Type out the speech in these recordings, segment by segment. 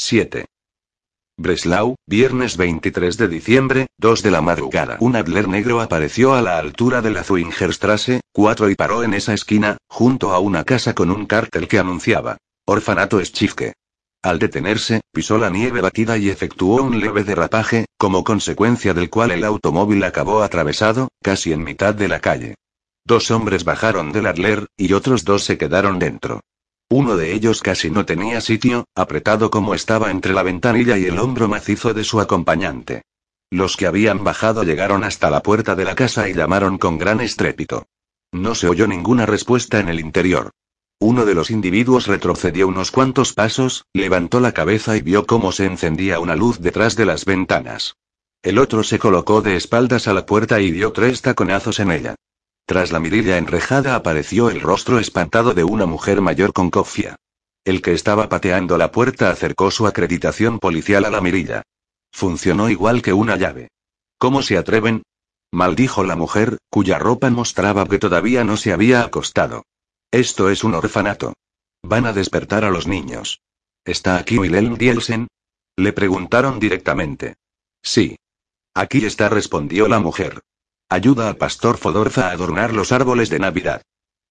7. Breslau, viernes 23 de diciembre, 2 de la madrugada. Un Adler negro apareció a la altura de la Zwingerstrasse, 4 y paró en esa esquina, junto a una casa con un cartel que anunciaba: Orfanato Schiffke. Al detenerse, pisó la nieve batida y efectuó un leve derrapaje, como consecuencia del cual el automóvil acabó atravesado, casi en mitad de la calle. Dos hombres bajaron del Adler, y otros dos se quedaron dentro. Uno de ellos casi no tenía sitio, apretado como estaba entre la ventanilla y el hombro macizo de su acompañante. Los que habían bajado llegaron hasta la puerta de la casa y llamaron con gran estrépito. No se oyó ninguna respuesta en el interior. Uno de los individuos retrocedió unos cuantos pasos, levantó la cabeza y vio cómo se encendía una luz detrás de las ventanas. El otro se colocó de espaldas a la puerta y dio tres taconazos en ella. Tras la mirilla enrejada apareció el rostro espantado de una mujer mayor con cofia. El que estaba pateando la puerta acercó su acreditación policial a la mirilla. Funcionó igual que una llave. ¿Cómo se atreven? Maldijo la mujer, cuya ropa mostraba que todavía no se había acostado. Esto es un orfanato. Van a despertar a los niños. ¿Está aquí Wilhelm Dielsen? Le preguntaron directamente. Sí. Aquí está, respondió la mujer. Ayuda al pastor Fodorza a adornar los árboles de Navidad.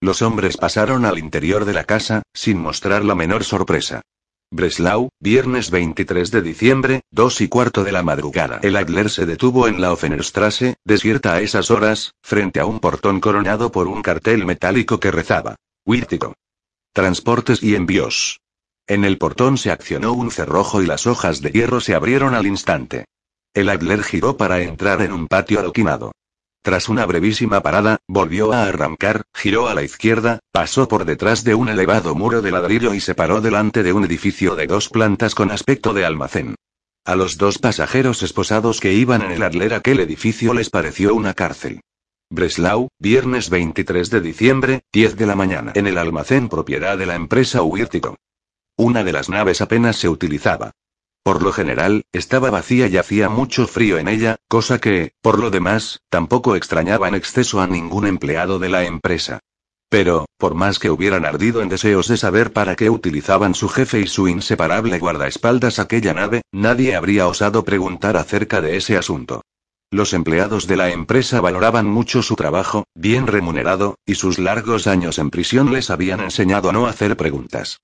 Los hombres pasaron al interior de la casa, sin mostrar la menor sorpresa. Breslau, viernes 23 de diciembre, dos y cuarto de la madrugada. El Adler se detuvo en la Offenerstrasse, desierta a esas horas, frente a un portón coronado por un cartel metálico que rezaba: Wírtico. Transportes y envíos. En el portón se accionó un cerrojo y las hojas de hierro se abrieron al instante. El Adler giró para entrar en un patio adoquinado. Tras una brevísima parada, volvió a arrancar, giró a la izquierda, pasó por detrás de un elevado muro de ladrillo y se paró delante de un edificio de dos plantas con aspecto de almacén. A los dos pasajeros esposados que iban en el Adler aquel edificio les pareció una cárcel. Breslau, viernes 23 de diciembre, 10 de la mañana. En el almacén propiedad de la empresa Huírtico. Una de las naves apenas se utilizaba. Por lo general, estaba vacía y hacía mucho frío en ella, cosa que, por lo demás, tampoco extrañaba en exceso a ningún empleado de la empresa. Pero, por más que hubieran ardido en deseos de saber para qué utilizaban su jefe y su inseparable guardaespaldas aquella nave, nadie habría osado preguntar acerca de ese asunto. Los empleados de la empresa valoraban mucho su trabajo, bien remunerado, y sus largos años en prisión les habían enseñado a no hacer preguntas.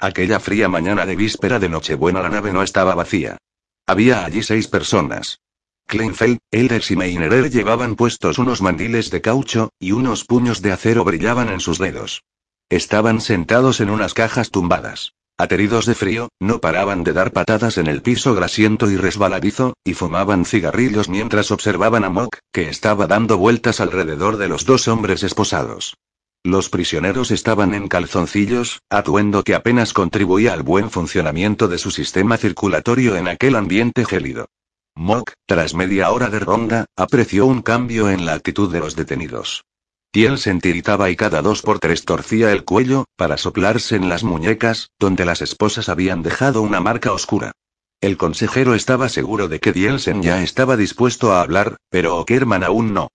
Aquella fría mañana de víspera de Nochebuena la nave no estaba vacía. Había allí seis personas. Kleinfeld, Elders y Meinerer llevaban puestos unos mandiles de caucho, y unos puños de acero brillaban en sus dedos. Estaban sentados en unas cajas tumbadas. Ateridos de frío, no paraban de dar patadas en el piso grasiento y resbaladizo, y fumaban cigarrillos mientras observaban a Mock, que estaba dando vueltas alrededor de los dos hombres esposados. Los prisioneros estaban en calzoncillos, atuendo que apenas contribuía al buen funcionamiento de su sistema circulatorio en aquel ambiente gélido. Mock, tras media hora de ronda, apreció un cambio en la actitud de los detenidos. Tiel se y cada dos por tres torcía el cuello, para soplarse en las muñecas, donde las esposas habían dejado una marca oscura. El consejero estaba seguro de que Dielsen ya estaba dispuesto a hablar, pero Ockerman aún no.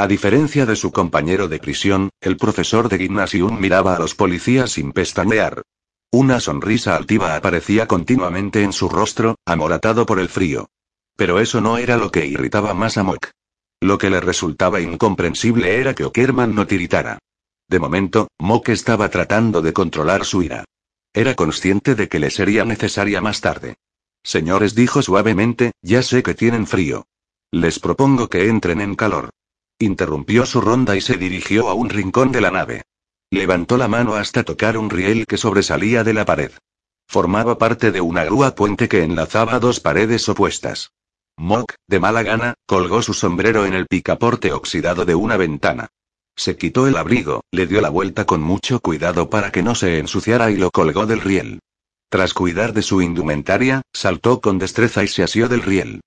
A diferencia de su compañero de prisión, el profesor de gimnasium miraba a los policías sin pestañear. Una sonrisa altiva aparecía continuamente en su rostro, amoratado por el frío. Pero eso no era lo que irritaba más a Mock. Lo que le resultaba incomprensible era que Ockerman no tiritara. De momento, Mock estaba tratando de controlar su ira. Era consciente de que le sería necesaria más tarde. Señores, dijo suavemente, ya sé que tienen frío. Les propongo que entren en calor. Interrumpió su ronda y se dirigió a un rincón de la nave. Levantó la mano hasta tocar un riel que sobresalía de la pared. Formaba parte de una grúa puente que enlazaba dos paredes opuestas. Mock, de mala gana, colgó su sombrero en el picaporte oxidado de una ventana. Se quitó el abrigo, le dio la vuelta con mucho cuidado para que no se ensuciara y lo colgó del riel. Tras cuidar de su indumentaria, saltó con destreza y se asió del riel.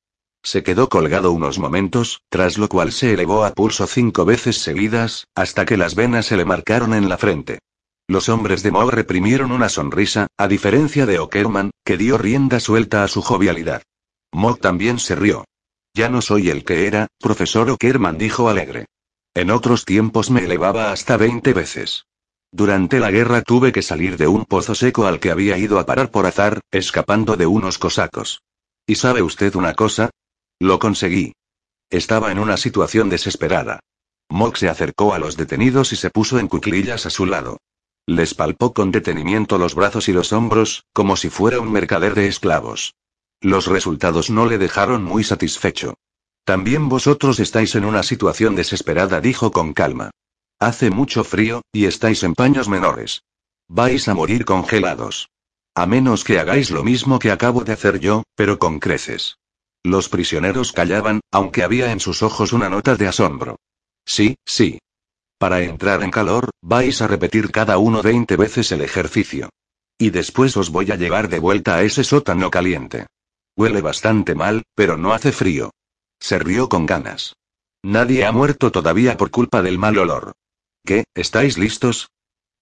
Se quedó colgado unos momentos, tras lo cual se elevó a pulso cinco veces seguidas, hasta que las venas se le marcaron en la frente. Los hombres de Mo reprimieron una sonrisa, a diferencia de Okerman, que dio rienda suelta a su jovialidad. Mo también se rió. Ya no soy el que era, profesor Okerman dijo alegre. En otros tiempos me elevaba hasta 20 veces. Durante la guerra tuve que salir de un pozo seco al que había ido a parar por azar, escapando de unos cosacos. ¿Y sabe usted una cosa? Lo conseguí. Estaba en una situación desesperada. Mock se acercó a los detenidos y se puso en cuclillas a su lado. Les palpó con detenimiento los brazos y los hombros, como si fuera un mercader de esclavos. Los resultados no le dejaron muy satisfecho. También vosotros estáis en una situación desesperada, dijo con calma. Hace mucho frío, y estáis en paños menores. Vais a morir congelados. A menos que hagáis lo mismo que acabo de hacer yo, pero con creces. Los prisioneros callaban, aunque había en sus ojos una nota de asombro. Sí, sí. Para entrar en calor, vais a repetir cada uno veinte veces el ejercicio. Y después os voy a llevar de vuelta a ese sótano caliente. Huele bastante mal, pero no hace frío. Se rió con ganas. Nadie ha muerto todavía por culpa del mal olor. ¿Qué, estáis listos?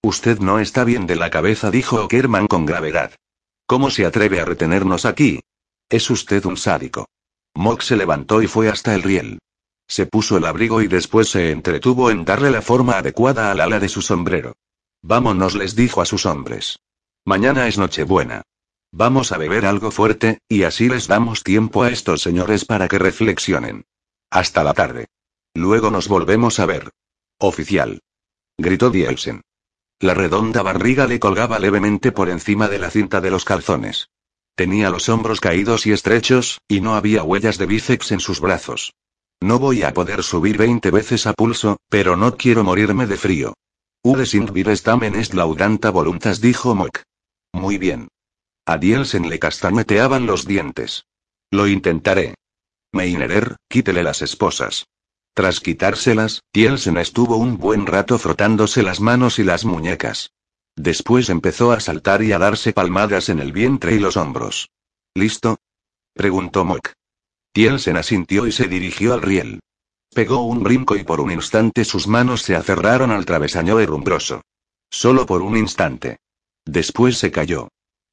Usted no está bien de la cabeza, dijo Okerman con gravedad. ¿Cómo se atreve a retenernos aquí? Es usted un sádico. Mock se levantó y fue hasta el riel. Se puso el abrigo y después se entretuvo en darle la forma adecuada al ala de su sombrero. Vámonos, les dijo a sus hombres. Mañana es Nochebuena. Vamos a beber algo fuerte, y así les damos tiempo a estos señores para que reflexionen. Hasta la tarde. Luego nos volvemos a ver. Oficial gritó Dielsen. La redonda barriga le colgaba levemente por encima de la cinta de los calzones. Tenía los hombros caídos y estrechos, y no había huellas de bíceps en sus brazos. No voy a poder subir 20 veces a pulso, pero no quiero morirme de frío. Ude sind wir stamen est laudanta voluntas, dijo Mock. Muy bien. A Dielsen le castañeteaban los dientes. Lo intentaré. Meinerer, quítele las esposas. Tras quitárselas, Tielsen estuvo un buen rato frotándose las manos y las muñecas. Después empezó a saltar y a darse palmadas en el vientre y los hombros. ¿Listo? preguntó Mock. Tielsen asintió y se dirigió al riel. Pegó un brinco y por un instante sus manos se aferraron al travesaño herrumbroso. Solo por un instante. Después se cayó.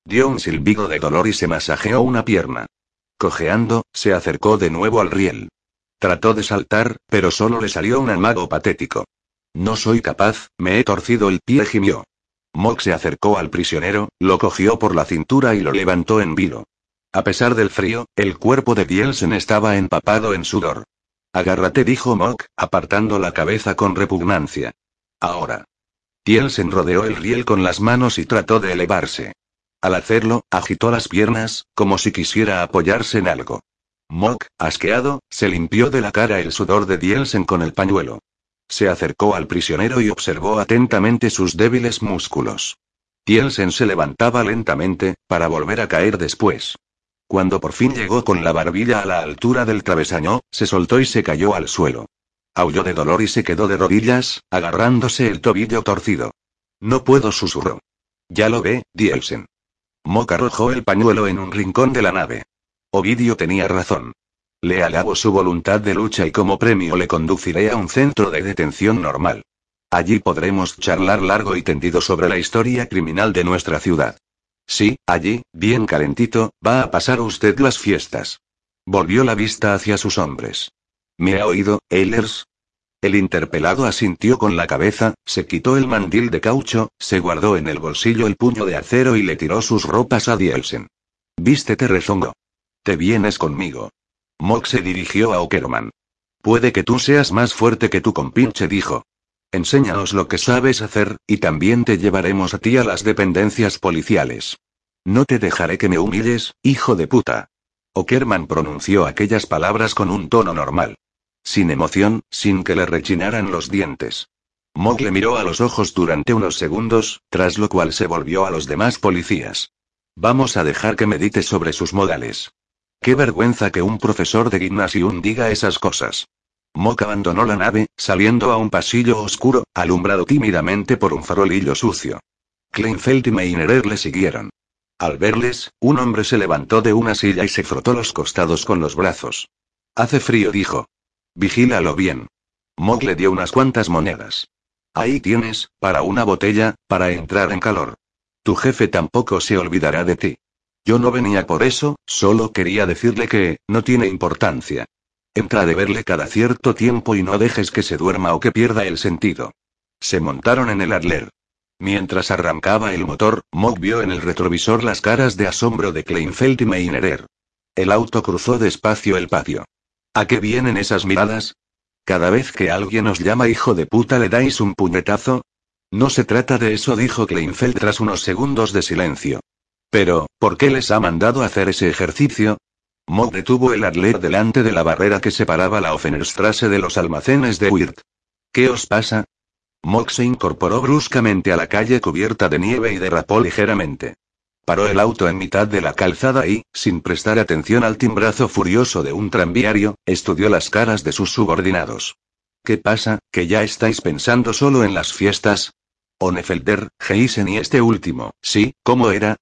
Dio un silbido de dolor y se masajeó una pierna. Cojeando, se acercó de nuevo al riel. Trató de saltar, pero solo le salió un amago patético. No soy capaz, me he torcido el pie, gimió. Mock se acercó al prisionero, lo cogió por la cintura y lo levantó en vilo. A pesar del frío, el cuerpo de Dielsen estaba empapado en sudor. Agárrate, dijo Mock, apartando la cabeza con repugnancia. Ahora. Dielsen rodeó el riel con las manos y trató de elevarse. Al hacerlo, agitó las piernas, como si quisiera apoyarse en algo. Mock, asqueado, se limpió de la cara el sudor de Dielsen con el pañuelo. Se acercó al prisionero y observó atentamente sus débiles músculos. Dielsen se levantaba lentamente, para volver a caer después. Cuando por fin llegó con la barbilla a la altura del travesaño, se soltó y se cayó al suelo. Aulló de dolor y se quedó de rodillas, agarrándose el tobillo torcido. No puedo, susurró. Ya lo ve, Dielsen. Mock arrojó el pañuelo en un rincón de la nave. Ovidio tenía razón. Le alabo su voluntad de lucha y como premio le conduciré a un centro de detención normal. Allí podremos charlar largo y tendido sobre la historia criminal de nuestra ciudad. Sí, allí, bien calentito, va a pasar usted las fiestas. Volvió la vista hacia sus hombres. ¿Me ha oído, Ehlers? El interpelado asintió con la cabeza, se quitó el mandil de caucho, se guardó en el bolsillo el puño de acero y le tiró sus ropas a Dielsen. Vístete rezongo. Te vienes conmigo. Mock se dirigió a Okerman. Puede que tú seas más fuerte que tu compinche, dijo. Enséñanos lo que sabes hacer, y también te llevaremos a ti a las dependencias policiales. No te dejaré que me humilles, hijo de puta. Okerman pronunció aquellas palabras con un tono normal. Sin emoción, sin que le rechinaran los dientes. Mock le miró a los ojos durante unos segundos, tras lo cual se volvió a los demás policías. Vamos a dejar que medite sobre sus modales. Qué vergüenza que un profesor de gimnasium diga esas cosas. Mock abandonó la nave, saliendo a un pasillo oscuro, alumbrado tímidamente por un farolillo sucio. Kleinfeld y Meinerer le siguieron. Al verles, un hombre se levantó de una silla y se frotó los costados con los brazos. Hace frío, dijo. Vigílalo bien. Mog le dio unas cuantas monedas. Ahí tienes, para una botella, para entrar en calor. Tu jefe tampoco se olvidará de ti. Yo no venía por eso, solo quería decirle que, no tiene importancia. Entra de verle cada cierto tiempo y no dejes que se duerma o que pierda el sentido. Se montaron en el Adler. Mientras arrancaba el motor, Mog vio en el retrovisor las caras de asombro de Kleinfeld y Meinerer. El auto cruzó despacio el patio. ¿A qué vienen esas miradas? Cada vez que alguien os llama hijo de puta le dais un puñetazo. No se trata de eso, dijo Kleinfeld tras unos segundos de silencio. Pero, ¿por qué les ha mandado hacer ese ejercicio? Mog detuvo el Adler delante de la barrera que separaba la Offenerstrasse de los almacenes de Wirt. ¿Qué os pasa? Mog se incorporó bruscamente a la calle cubierta de nieve y derrapó ligeramente. Paró el auto en mitad de la calzada y, sin prestar atención al timbrazo furioso de un tranviario, estudió las caras de sus subordinados. ¿Qué pasa, que ya estáis pensando solo en las fiestas? Onefelder, Geisen y este último, ¿sí? ¿Cómo era?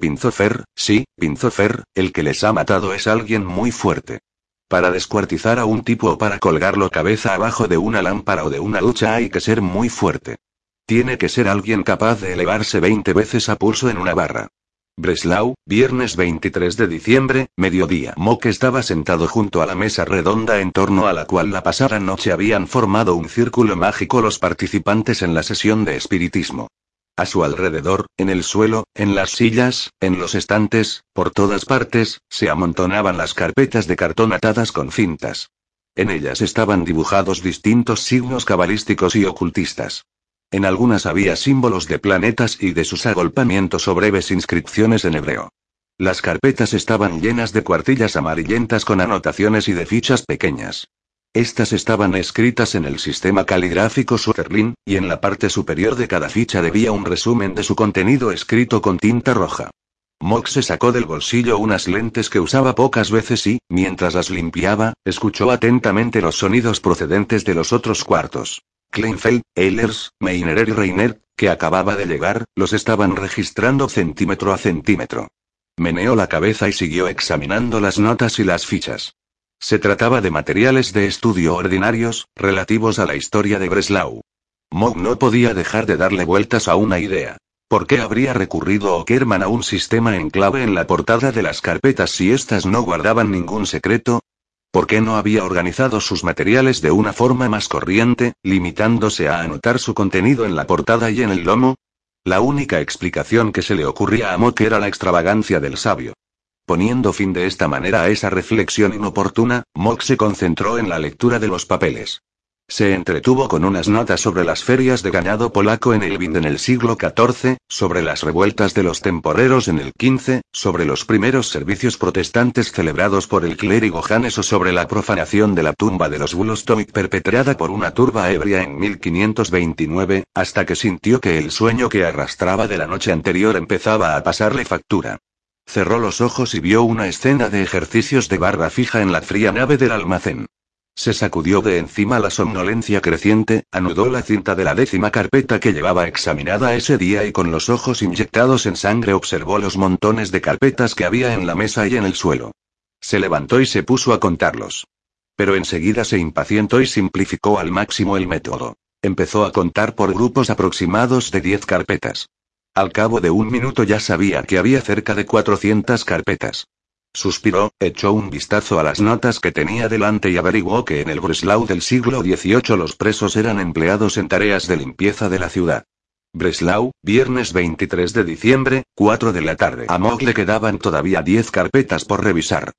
Pinzofer, sí, Pinzofer, el que les ha matado es alguien muy fuerte. Para descuartizar a un tipo o para colgarlo cabeza abajo de una lámpara o de una ducha hay que ser muy fuerte. Tiene que ser alguien capaz de elevarse 20 veces a pulso en una barra. Breslau, viernes 23 de diciembre, mediodía. Mock estaba sentado junto a la mesa redonda en torno a la cual la pasada noche habían formado un círculo mágico los participantes en la sesión de espiritismo. A su alrededor, en el suelo, en las sillas, en los estantes, por todas partes, se amontonaban las carpetas de cartón atadas con cintas. En ellas estaban dibujados distintos signos cabalísticos y ocultistas. En algunas había símbolos de planetas y de sus agolpamientos o breves inscripciones en hebreo. Las carpetas estaban llenas de cuartillas amarillentas con anotaciones y de fichas pequeñas. Estas estaban escritas en el sistema caligráfico Sutherland, y en la parte superior de cada ficha debía un resumen de su contenido escrito con tinta roja. Mox se sacó del bolsillo unas lentes que usaba pocas veces y, mientras las limpiaba, escuchó atentamente los sonidos procedentes de los otros cuartos. Kleinfeld, Ehlers, Meinerer y Reiner, que acababa de llegar, los estaban registrando centímetro a centímetro. Meneó la cabeza y siguió examinando las notas y las fichas. Se trataba de materiales de estudio ordinarios, relativos a la historia de Breslau. Mog no podía dejar de darle vueltas a una idea. ¿Por qué habría recurrido Ockerman a un sistema en clave en la portada de las carpetas si éstas no guardaban ningún secreto? ¿Por qué no había organizado sus materiales de una forma más corriente, limitándose a anotar su contenido en la portada y en el lomo? La única explicación que se le ocurría a Mock era la extravagancia del sabio. Poniendo fin de esta manera a esa reflexión inoportuna, Mock se concentró en la lectura de los papeles. Se entretuvo con unas notas sobre las ferias de ganado polaco en el en el siglo XIV, sobre las revueltas de los temporeros en el XV, sobre los primeros servicios protestantes celebrados por el clérigo Janes o sobre la profanación de la tumba de los Bulostoic perpetrada por una turba ebria en 1529, hasta que sintió que el sueño que arrastraba de la noche anterior empezaba a pasarle factura. Cerró los ojos y vio una escena de ejercicios de barra fija en la fría nave del almacén. Se sacudió de encima la somnolencia creciente, anudó la cinta de la décima carpeta que llevaba examinada ese día y con los ojos inyectados en sangre observó los montones de carpetas que había en la mesa y en el suelo. Se levantó y se puso a contarlos. Pero enseguida se impacientó y simplificó al máximo el método. Empezó a contar por grupos aproximados de diez carpetas. Al cabo de un minuto ya sabía que había cerca de 400 carpetas. Suspiró, echó un vistazo a las notas que tenía delante y averiguó que en el Breslau del siglo XVIII los presos eran empleados en tareas de limpieza de la ciudad. Breslau, viernes 23 de diciembre, 4 de la tarde. A Mog le quedaban todavía 10 carpetas por revisar.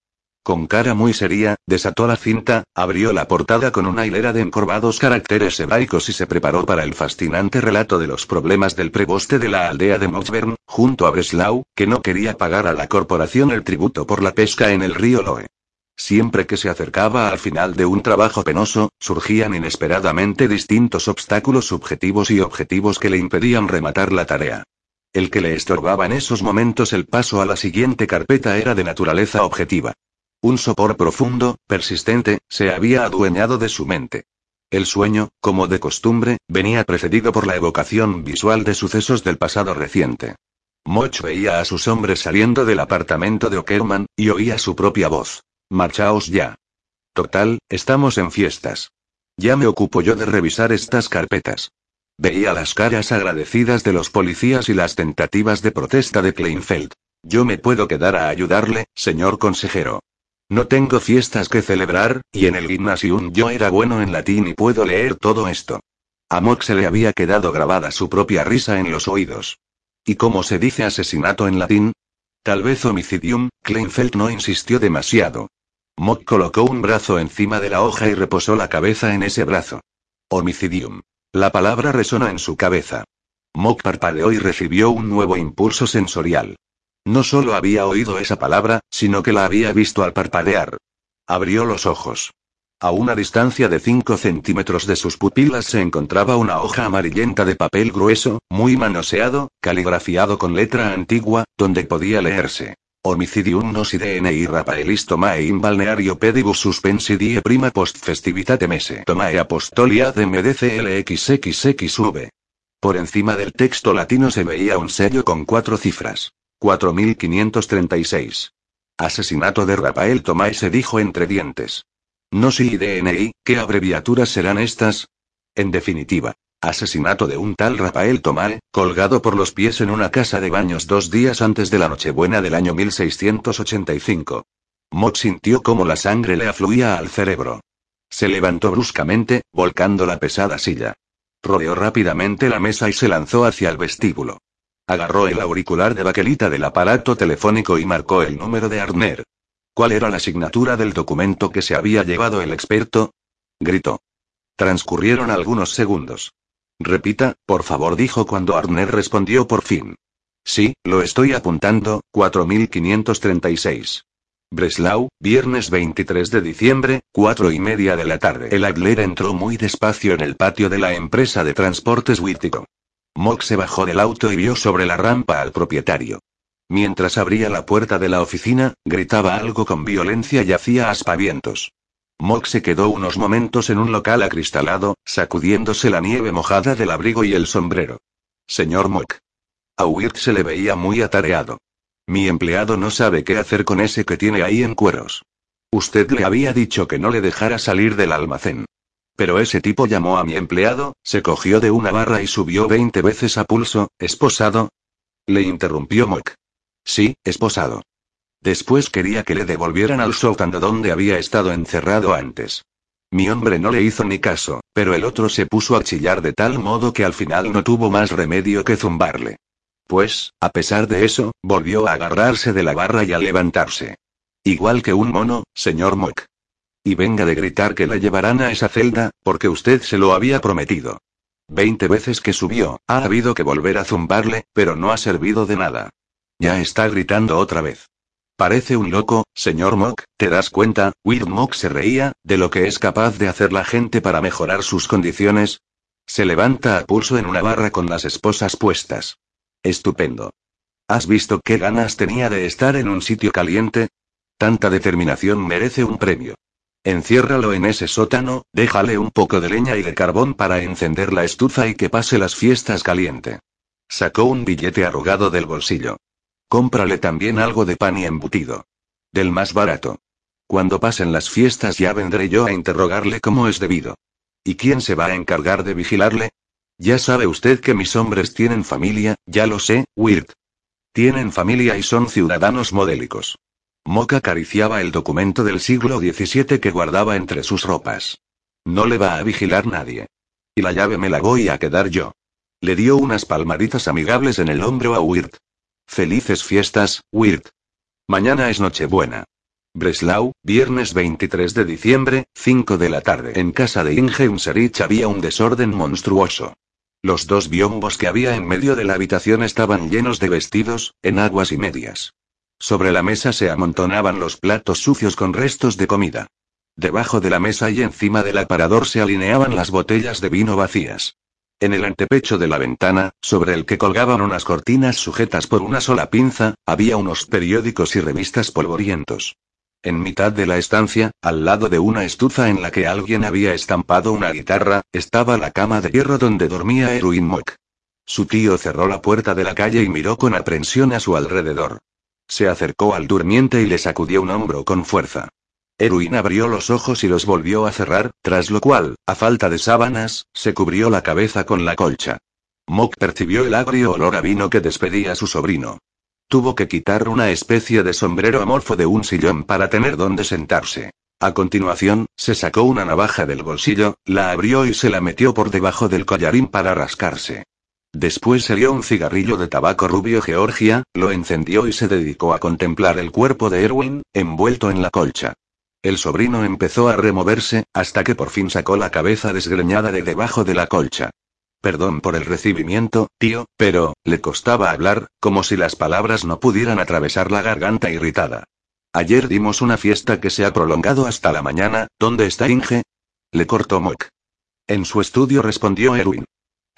Con cara muy seria, desató la cinta, abrió la portada con una hilera de encorvados caracteres hebraicos y se preparó para el fascinante relato de los problemas del preboste de la aldea de Moxbern, junto a Breslau, que no quería pagar a la corporación el tributo por la pesca en el río Loe. Siempre que se acercaba al final de un trabajo penoso, surgían inesperadamente distintos obstáculos subjetivos y objetivos que le impedían rematar la tarea. El que le estorbaba en esos momentos el paso a la siguiente carpeta era de naturaleza objetiva. Un sopor profundo, persistente, se había adueñado de su mente. El sueño, como de costumbre, venía precedido por la evocación visual de sucesos del pasado reciente. Moch veía a sus hombres saliendo del apartamento de Ockerman, y oía su propia voz. Marchaos ya. Total, estamos en fiestas. Ya me ocupo yo de revisar estas carpetas. Veía las caras agradecidas de los policías y las tentativas de protesta de Kleinfeld. Yo me puedo quedar a ayudarle, señor consejero. No tengo fiestas que celebrar, y en el gimnasium yo era bueno en latín y puedo leer todo esto. A Mock se le había quedado grabada su propia risa en los oídos. ¿Y cómo se dice asesinato en latín? Tal vez homicidium, Kleinfeld no insistió demasiado. Mock colocó un brazo encima de la hoja y reposó la cabeza en ese brazo. Homicidium. La palabra resonó en su cabeza. Mock parpadeó y recibió un nuevo impulso sensorial. No solo había oído esa palabra, sino que la había visto al parpadear. Abrió los ojos. A una distancia de 5 centímetros de sus pupilas se encontraba una hoja amarillenta de papel grueso, muy manoseado, caligrafiado con letra antigua, donde podía leerse. Homicidium nos DNI Rafaelis tomae in balneario pedibus suspensi die prima post festivitate mese tomae apostolia de MDCLXXXV. Por encima del texto latino se veía un sello con cuatro cifras. 4536. Asesinato de Rafael Tomás se dijo entre dientes. No si DNI, ¿qué abreviaturas serán estas? En definitiva, asesinato de un tal Rafael Tomás, colgado por los pies en una casa de baños dos días antes de la Nochebuena del año 1685. Mott sintió como la sangre le afluía al cerebro. Se levantó bruscamente, volcando la pesada silla. Rodeó rápidamente la mesa y se lanzó hacia el vestíbulo. Agarró el auricular de baquelita del aparato telefónico y marcó el número de Arner. ¿Cuál era la asignatura del documento que se había llevado el experto? Gritó. Transcurrieron algunos segundos. Repita, por favor, dijo cuando Arner respondió por fin. Sí, lo estoy apuntando, 4536. Breslau, viernes 23 de diciembre, cuatro y media de la tarde. El Adler entró muy despacio en el patio de la empresa de transportes Wittico. Mock se bajó del auto y vio sobre la rampa al propietario. Mientras abría la puerta de la oficina, gritaba algo con violencia y hacía aspavientos. Mock se quedó unos momentos en un local acristalado, sacudiéndose la nieve mojada del abrigo y el sombrero. Señor Mock. A Wirt se le veía muy atareado. Mi empleado no sabe qué hacer con ese que tiene ahí en cueros. Usted le había dicho que no le dejara salir del almacén. Pero ese tipo llamó a mi empleado, se cogió de una barra y subió veinte veces a pulso, esposado. Le interrumpió Mock. Sí, esposado. Después quería que le devolvieran al sótano donde había estado encerrado antes. Mi hombre no le hizo ni caso, pero el otro se puso a chillar de tal modo que al final no tuvo más remedio que zumbarle. Pues, a pesar de eso, volvió a agarrarse de la barra y a levantarse. Igual que un mono, señor Mock. Y venga de gritar que la llevarán a esa celda, porque usted se lo había prometido. Veinte veces que subió, ha habido que volver a zumbarle, pero no ha servido de nada. Ya está gritando otra vez. Parece un loco, señor Mock, ¿te das cuenta? Weird Mock se reía, de lo que es capaz de hacer la gente para mejorar sus condiciones. Se levanta a pulso en una barra con las esposas puestas. Estupendo. ¿Has visto qué ganas tenía de estar en un sitio caliente? Tanta determinación merece un premio. Enciérralo en ese sótano, déjale un poco de leña y de carbón para encender la estufa y que pase las fiestas caliente. Sacó un billete arrugado del bolsillo. Cómprale también algo de pan y embutido. Del más barato. Cuando pasen las fiestas ya vendré yo a interrogarle como es debido. ¿Y quién se va a encargar de vigilarle? Ya sabe usted que mis hombres tienen familia, ya lo sé, Wirt. Tienen familia y son ciudadanos modélicos. Moca acariciaba el documento del siglo XVII que guardaba entre sus ropas. No le va a vigilar nadie. Y la llave me la voy a quedar yo. Le dio unas palmaditas amigables en el hombro a Wirt. Felices fiestas, Wirt. Mañana es Nochebuena. Breslau, viernes 23 de diciembre, 5 de la tarde. En casa de Inge Unserich había un desorden monstruoso. Los dos biombos que había en medio de la habitación estaban llenos de vestidos, enaguas y medias. Sobre la mesa se amontonaban los platos sucios con restos de comida. Debajo de la mesa y encima del aparador se alineaban las botellas de vino vacías. En el antepecho de la ventana, sobre el que colgaban unas cortinas sujetas por una sola pinza, había unos periódicos y revistas polvorientos. En mitad de la estancia, al lado de una estufa en la que alguien había estampado una guitarra, estaba la cama de hierro donde dormía Erwin Mock. Su tío cerró la puerta de la calle y miró con aprensión a su alrededor. Se acercó al durmiente y le sacudió un hombro con fuerza. Erwin abrió los ojos y los volvió a cerrar, tras lo cual, a falta de sábanas, se cubrió la cabeza con la colcha. Mock percibió el agrio olor a vino que despedía su sobrino. Tuvo que quitar una especie de sombrero amorfo de un sillón para tener donde sentarse. A continuación, se sacó una navaja del bolsillo, la abrió y se la metió por debajo del collarín para rascarse. Después salió un cigarrillo de tabaco rubio Georgia, lo encendió y se dedicó a contemplar el cuerpo de Erwin, envuelto en la colcha. El sobrino empezó a removerse, hasta que por fin sacó la cabeza desgreñada de debajo de la colcha. Perdón por el recibimiento, tío, pero, le costaba hablar, como si las palabras no pudieran atravesar la garganta irritada. Ayer dimos una fiesta que se ha prolongado hasta la mañana, ¿dónde está Inge? Le cortó Mock. En su estudio respondió Erwin.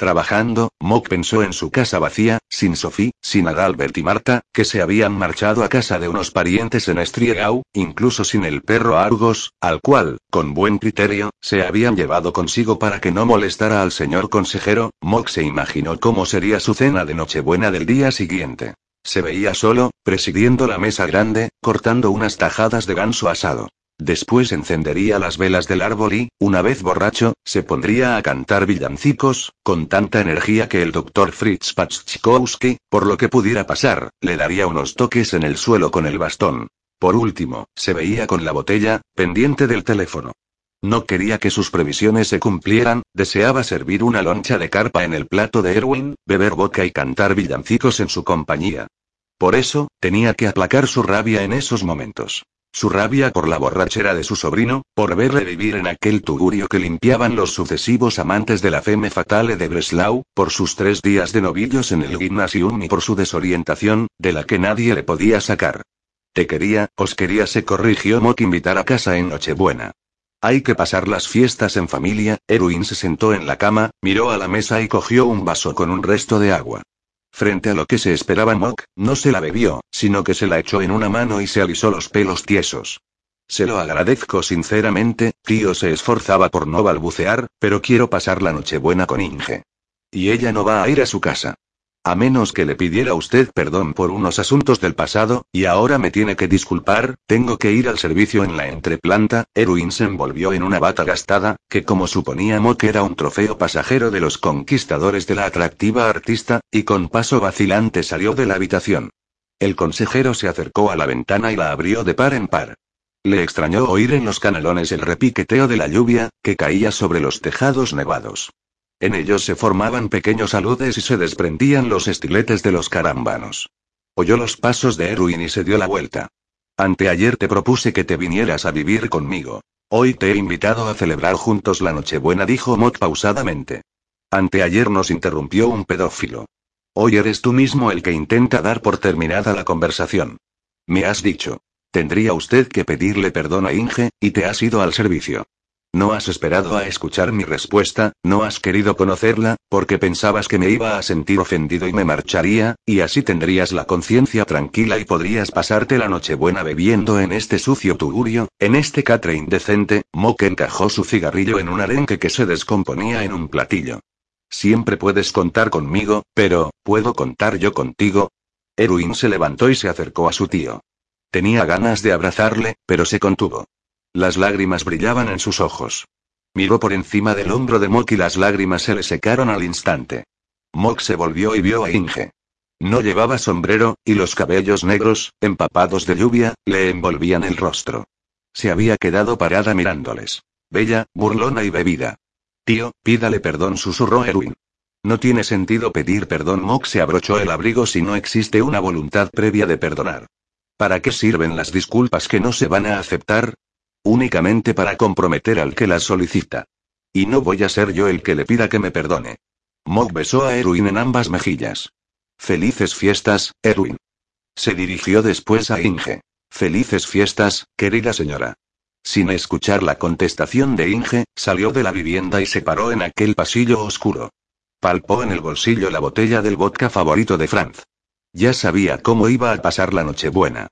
Trabajando, Mock pensó en su casa vacía, sin Sophie, sin Adalbert y Marta, que se habían marchado a casa de unos parientes en Estriegau, incluso sin el perro Argos, al cual, con buen criterio, se habían llevado consigo para que no molestara al señor consejero. Mock se imaginó cómo sería su cena de Nochebuena del día siguiente. Se veía solo, presidiendo la mesa grande, cortando unas tajadas de ganso asado. Después encendería las velas del árbol y, una vez borracho, se pondría a cantar villancicos, con tanta energía que el doctor Fritz Pachkowski, por lo que pudiera pasar, le daría unos toques en el suelo con el bastón. Por último, se veía con la botella, pendiente del teléfono. No quería que sus previsiones se cumplieran, deseaba servir una loncha de carpa en el plato de Erwin, beber boca y cantar villancicos en su compañía. Por eso, tenía que aplacar su rabia en esos momentos. Su rabia por la borrachera de su sobrino, por verle vivir en aquel tugurio que limpiaban los sucesivos amantes de la feme fatale de Breslau, por sus tres días de novillos en el gimnasium y por su desorientación, de la que nadie le podía sacar. Te quería, os quería, se corrigió Mock invitar a casa en Nochebuena. Hay que pasar las fiestas en familia, Erwin se sentó en la cama, miró a la mesa y cogió un vaso con un resto de agua. Frente a lo que se esperaba Mock, no se la bebió, sino que se la echó en una mano y se alisó los pelos tiesos. Se lo agradezco sinceramente, tío se esforzaba por no balbucear, pero quiero pasar la Nochebuena con Inge. Y ella no va a ir a su casa. A menos que le pidiera usted perdón por unos asuntos del pasado, y ahora me tiene que disculpar, tengo que ir al servicio en la entreplanta. Erwin se envolvió en una bata gastada, que como suponíamos que era un trofeo pasajero de los conquistadores de la atractiva artista, y con paso vacilante salió de la habitación. El consejero se acercó a la ventana y la abrió de par en par. Le extrañó oír en los canalones el repiqueteo de la lluvia, que caía sobre los tejados nevados. En ellos se formaban pequeños aludes y se desprendían los estiletes de los carambanos. Oyó los pasos de Erwin y se dio la vuelta. Anteayer te propuse que te vinieras a vivir conmigo. Hoy te he invitado a celebrar juntos la Nochebuena, dijo Mott pausadamente. Anteayer nos interrumpió un pedófilo. Hoy eres tú mismo el que intenta dar por terminada la conversación. Me has dicho. Tendría usted que pedirle perdón a Inge, y te has ido al servicio. No has esperado a escuchar mi respuesta, no has querido conocerla, porque pensabas que me iba a sentir ofendido y me marcharía, y así tendrías la conciencia tranquila y podrías pasarte la noche buena bebiendo en este sucio tugurio, en este catre indecente. Mock encajó su cigarrillo en un arenque que se descomponía en un platillo. Siempre puedes contar conmigo, pero, ¿puedo contar yo contigo? Erwin se levantó y se acercó a su tío. Tenía ganas de abrazarle, pero se contuvo. Las lágrimas brillaban en sus ojos. Miró por encima del hombro de Mock y las lágrimas se le secaron al instante. Mock se volvió y vio a Inge. No llevaba sombrero, y los cabellos negros, empapados de lluvia, le envolvían el rostro. Se había quedado parada mirándoles. Bella, burlona y bebida. Tío, pídale perdón, susurró Erwin. No tiene sentido pedir perdón. Mock se abrochó el abrigo si no existe una voluntad previa de perdonar. ¿Para qué sirven las disculpas que no se van a aceptar? Únicamente para comprometer al que las solicita. Y no voy a ser yo el que le pida que me perdone. Mock besó a Erwin en ambas mejillas. Felices fiestas, Erwin. Se dirigió después a Inge. Felices fiestas, querida señora. Sin escuchar la contestación de Inge, salió de la vivienda y se paró en aquel pasillo oscuro. Palpó en el bolsillo la botella del vodka favorito de Franz. Ya sabía cómo iba a pasar la Nochebuena.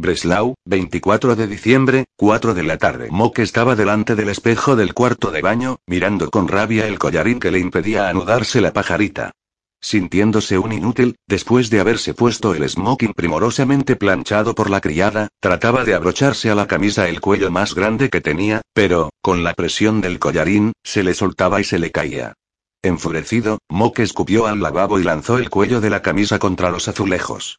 Breslau, 24 de diciembre, 4 de la tarde. Mock estaba delante del espejo del cuarto de baño, mirando con rabia el collarín que le impedía anudarse la pajarita. sintiéndose un inútil, después de haberse puesto el smoking primorosamente planchado por la criada, trataba de abrocharse a la camisa el cuello más grande que tenía, pero, con la presión del collarín, se le soltaba y se le caía. Enfurecido, Mock escupió al lavabo y lanzó el cuello de la camisa contra los azulejos.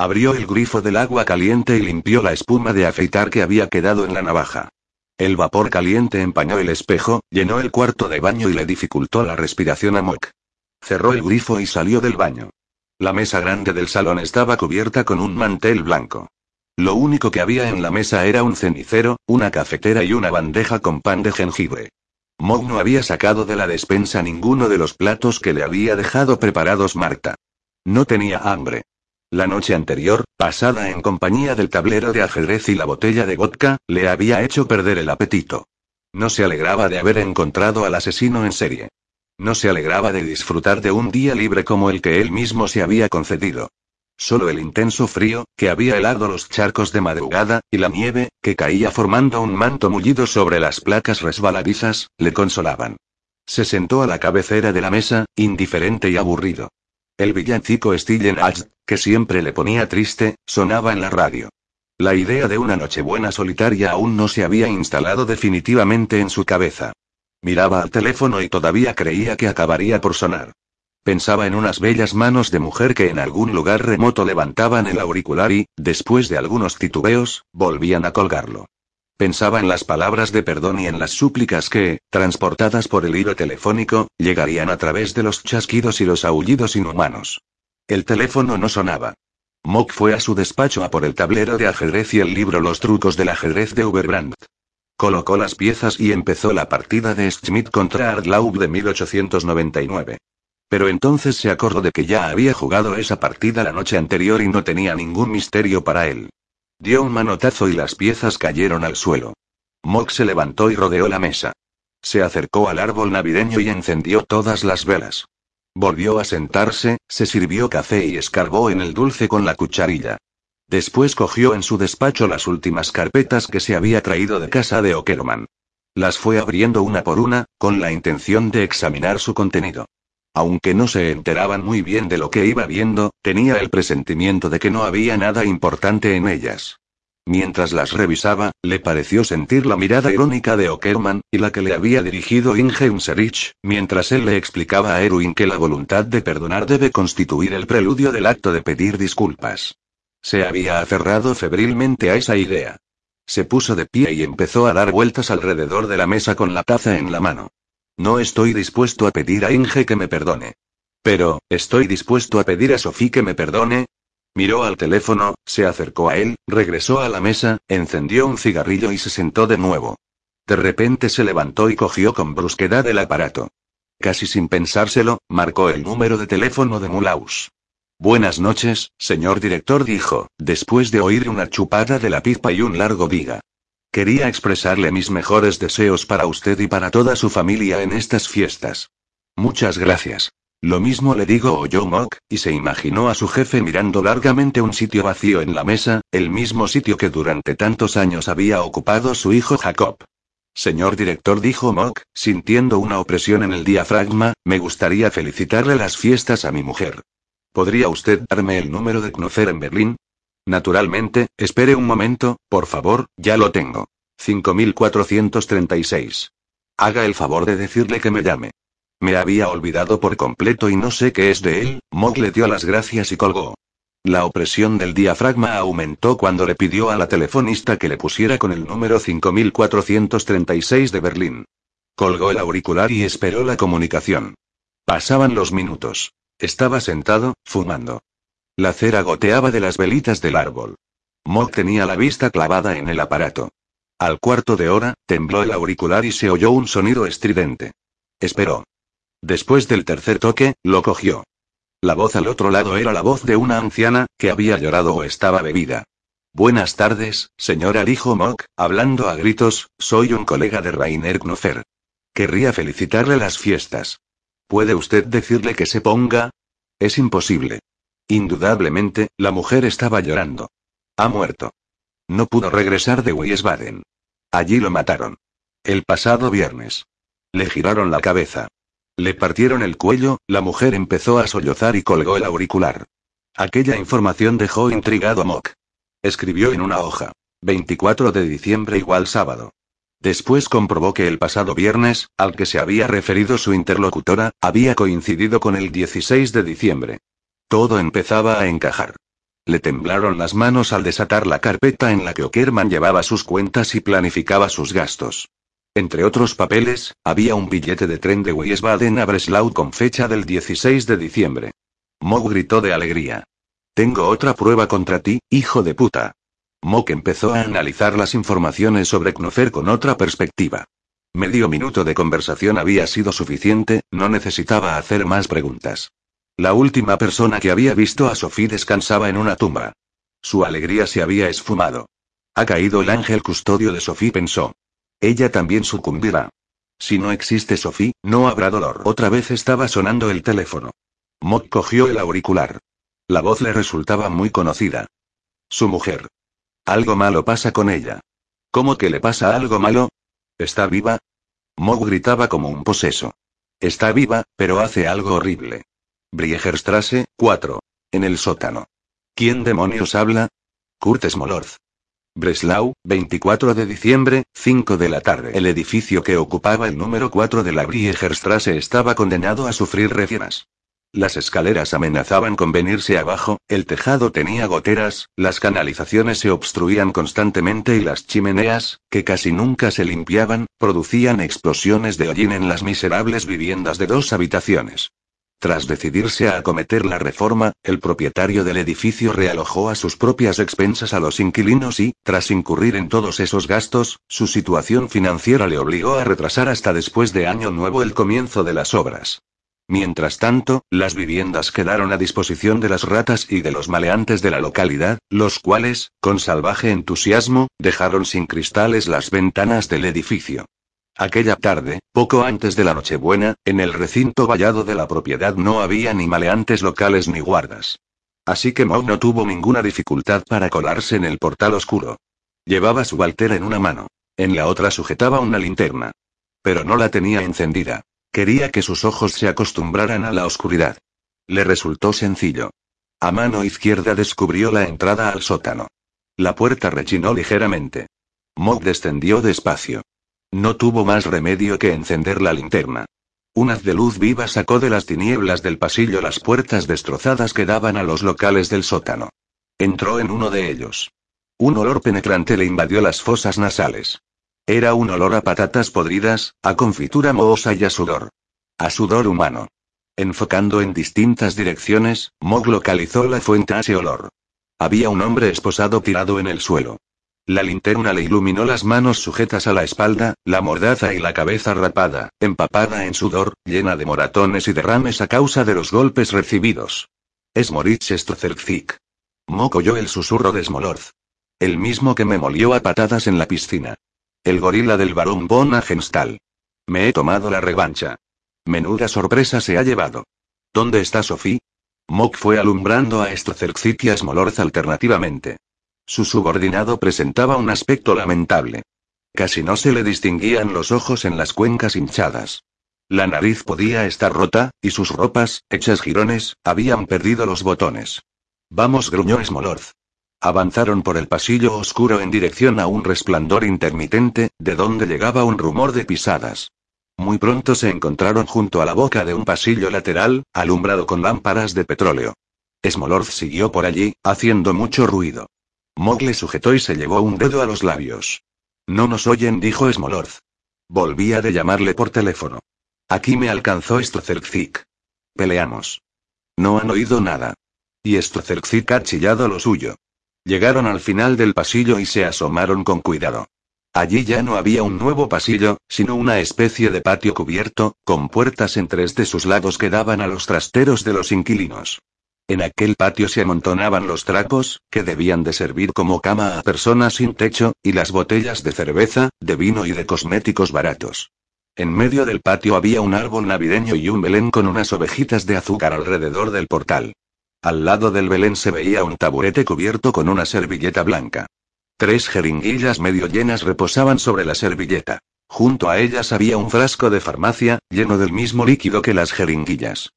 Abrió el grifo del agua caliente y limpió la espuma de afeitar que había quedado en la navaja. El vapor caliente empañó el espejo, llenó el cuarto de baño y le dificultó la respiración a Mock. Cerró el grifo y salió del baño. La mesa grande del salón estaba cubierta con un mantel blanco. Lo único que había en la mesa era un cenicero, una cafetera y una bandeja con pan de jengibre. Mock no había sacado de la despensa ninguno de los platos que le había dejado preparados Marta. No tenía hambre. La noche anterior, pasada en compañía del tablero de ajedrez y la botella de vodka, le había hecho perder el apetito. No se alegraba de haber encontrado al asesino en serie. No se alegraba de disfrutar de un día libre como el que él mismo se había concedido. Solo el intenso frío, que había helado los charcos de madrugada, y la nieve, que caía formando un manto mullido sobre las placas resbaladizas, le consolaban. Se sentó a la cabecera de la mesa, indiferente y aburrido. El villancico Stillen que siempre le ponía triste, sonaba en la radio. La idea de una Nochebuena solitaria aún no se había instalado definitivamente en su cabeza. Miraba al teléfono y todavía creía que acabaría por sonar. Pensaba en unas bellas manos de mujer que en algún lugar remoto levantaban el auricular y, después de algunos titubeos, volvían a colgarlo. Pensaba en las palabras de perdón y en las súplicas que, transportadas por el hilo telefónico, llegarían a través de los chasquidos y los aullidos inhumanos. El teléfono no sonaba. Mock fue a su despacho a por el tablero de ajedrez y el libro Los trucos del ajedrez de Uberbrandt. Colocó las piezas y empezó la partida de Schmidt contra Ardlaub de 1899. Pero entonces se acordó de que ya había jugado esa partida la noche anterior y no tenía ningún misterio para él. Dio un manotazo y las piezas cayeron al suelo. Mock se levantó y rodeó la mesa. Se acercó al árbol navideño y encendió todas las velas. Volvió a sentarse, se sirvió café y escarbó en el dulce con la cucharilla. Después cogió en su despacho las últimas carpetas que se había traído de casa de Okerman. Las fue abriendo una por una, con la intención de examinar su contenido. Aunque no se enteraban muy bien de lo que iba viendo, tenía el presentimiento de que no había nada importante en ellas. Mientras las revisaba, le pareció sentir la mirada irónica de Okerman, y la que le había dirigido Inge Unserich, mientras él le explicaba a Erwin que la voluntad de perdonar debe constituir el preludio del acto de pedir disculpas. Se había aferrado febrilmente a esa idea. Se puso de pie y empezó a dar vueltas alrededor de la mesa con la taza en la mano. No estoy dispuesto a pedir a Inge que me perdone. Pero, ¿estoy dispuesto a pedir a Sofía que me perdone? Miró al teléfono, se acercó a él, regresó a la mesa, encendió un cigarrillo y se sentó de nuevo. De repente se levantó y cogió con brusquedad el aparato. Casi sin pensárselo, marcó el número de teléfono de Mulaus. Buenas noches, señor director, dijo, después de oír una chupada de la pipa y un largo diga. Quería expresarle mis mejores deseos para usted y para toda su familia en estas fiestas. Muchas gracias. Lo mismo le digo oyó Mock, y se imaginó a su jefe mirando largamente un sitio vacío en la mesa, el mismo sitio que durante tantos años había ocupado su hijo Jacob. Señor director, dijo Mock, sintiendo una opresión en el diafragma, me gustaría felicitarle las fiestas a mi mujer. ¿Podría usted darme el número de Knofer en Berlín? Naturalmente, espere un momento, por favor, ya lo tengo. 5436. Haga el favor de decirle que me llame. Me había olvidado por completo y no sé qué es de él, Mog le dio las gracias y colgó. La opresión del diafragma aumentó cuando le pidió a la telefonista que le pusiera con el número 5436 de Berlín. Colgó el auricular y esperó la comunicación. Pasaban los minutos. Estaba sentado, fumando. La cera goteaba de las velitas del árbol. Mog tenía la vista clavada en el aparato. Al cuarto de hora, tembló el auricular y se oyó un sonido estridente. Esperó. Después del tercer toque, lo cogió. La voz al otro lado era la voz de una anciana, que había llorado o estaba bebida. Buenas tardes, señora, dijo Mock, hablando a gritos, soy un colega de Rainer Knoffer. Querría felicitarle las fiestas. ¿Puede usted decirle que se ponga? Es imposible. Indudablemente, la mujer estaba llorando. Ha muerto. No pudo regresar de Wiesbaden. Allí lo mataron. El pasado viernes. Le giraron la cabeza. Le partieron el cuello, la mujer empezó a sollozar y colgó el auricular. Aquella información dejó intrigado a Mock. Escribió en una hoja. 24 de diciembre igual sábado. Después comprobó que el pasado viernes, al que se había referido su interlocutora, había coincidido con el 16 de diciembre. Todo empezaba a encajar. Le temblaron las manos al desatar la carpeta en la que Okerman llevaba sus cuentas y planificaba sus gastos. Entre otros papeles, había un billete de tren de Wiesbaden a Breslau con fecha del 16 de diciembre. Mog gritó de alegría. Tengo otra prueba contra ti, hijo de puta. Mock empezó a analizar las informaciones sobre Knoffer con otra perspectiva. Medio minuto de conversación había sido suficiente, no necesitaba hacer más preguntas. La última persona que había visto a Sophie descansaba en una tumba. Su alegría se había esfumado. Ha caído el ángel custodio de Sophie, pensó. Ella también sucumbirá. Si no existe Sophie, no habrá dolor. Otra vez estaba sonando el teléfono. Mock cogió el auricular. La voz le resultaba muy conocida. Su mujer. Algo malo pasa con ella. ¿Cómo que le pasa algo malo? ¿Está viva? Mog gritaba como un poseso. Está viva, pero hace algo horrible. Briegerstrasse, 4. En el sótano. ¿Quién demonios habla? Kurt Smolorz. Breslau, 24 de diciembre, 5 de la tarde. El edificio que ocupaba el número 4 de la Briegerstrasse estaba condenado a sufrir refienas. Las escaleras amenazaban con venirse abajo, el tejado tenía goteras, las canalizaciones se obstruían constantemente y las chimeneas, que casi nunca se limpiaban, producían explosiones de hollín en las miserables viviendas de dos habitaciones. Tras decidirse a acometer la reforma, el propietario del edificio realojó a sus propias expensas a los inquilinos y, tras incurrir en todos esos gastos, su situación financiera le obligó a retrasar hasta después de Año Nuevo el comienzo de las obras. Mientras tanto, las viviendas quedaron a disposición de las ratas y de los maleantes de la localidad, los cuales, con salvaje entusiasmo, dejaron sin cristales las ventanas del edificio. Aquella tarde, poco antes de la Nochebuena, en el recinto vallado de la propiedad no había ni maleantes locales ni guardas. Así que Maud no tuvo ninguna dificultad para colarse en el portal oscuro. Llevaba su baltera en una mano. En la otra sujetaba una linterna. Pero no la tenía encendida. Quería que sus ojos se acostumbraran a la oscuridad. Le resultó sencillo. A mano izquierda descubrió la entrada al sótano. La puerta rechinó ligeramente. Mog descendió despacio. No tuvo más remedio que encender la linterna. Un haz de luz viva sacó de las tinieblas del pasillo las puertas destrozadas que daban a los locales del sótano. Entró en uno de ellos. Un olor penetrante le invadió las fosas nasales. Era un olor a patatas podridas, a confitura mohosa y a sudor. A sudor humano. Enfocando en distintas direcciones, Mog localizó la fuente a ese olor. Había un hombre esposado tirado en el suelo. La linterna le iluminó las manos sujetas a la espalda, la mordaza y la cabeza rapada, empapada en sudor, llena de moratones y derrames a causa de los golpes recibidos. Es Moritz Strozelzik. Mog oyó el susurro de Smolorz. El mismo que me molió a patadas en la piscina. El gorila del barón von. Me he tomado la revancha. Menuda sorpresa se ha llevado. ¿Dónde está Sophie? Mock fue alumbrando a Strozelzik y a Smolorz alternativamente. Su subordinado presentaba un aspecto lamentable. Casi no se le distinguían los ojos en las cuencas hinchadas. La nariz podía estar rota, y sus ropas, hechas jirones, habían perdido los botones. Vamos, gruñó Smolorz. Avanzaron por el pasillo oscuro en dirección a un resplandor intermitente, de donde llegaba un rumor de pisadas. Muy pronto se encontraron junto a la boca de un pasillo lateral, alumbrado con lámparas de petróleo. Smolorz siguió por allí, haciendo mucho ruido. Mog le sujetó y se llevó un dedo a los labios. No nos oyen, dijo Smolorz. Volvía de llamarle por teléfono. Aquí me alcanzó Strozelzik. Peleamos. No han oído nada. Y Strozelzik ha chillado lo suyo. Llegaron al final del pasillo y se asomaron con cuidado. Allí ya no había un nuevo pasillo, sino una especie de patio cubierto, con puertas en tres de sus lados que daban a los trasteros de los inquilinos. En aquel patio se amontonaban los trapos, que debían de servir como cama a personas sin techo, y las botellas de cerveza, de vino y de cosméticos baratos. En medio del patio había un árbol navideño y un belén con unas ovejitas de azúcar alrededor del portal. Al lado del Belén se veía un taburete cubierto con una servilleta blanca. Tres jeringuillas medio llenas reposaban sobre la servilleta. Junto a ellas había un frasco de farmacia, lleno del mismo líquido que las jeringuillas.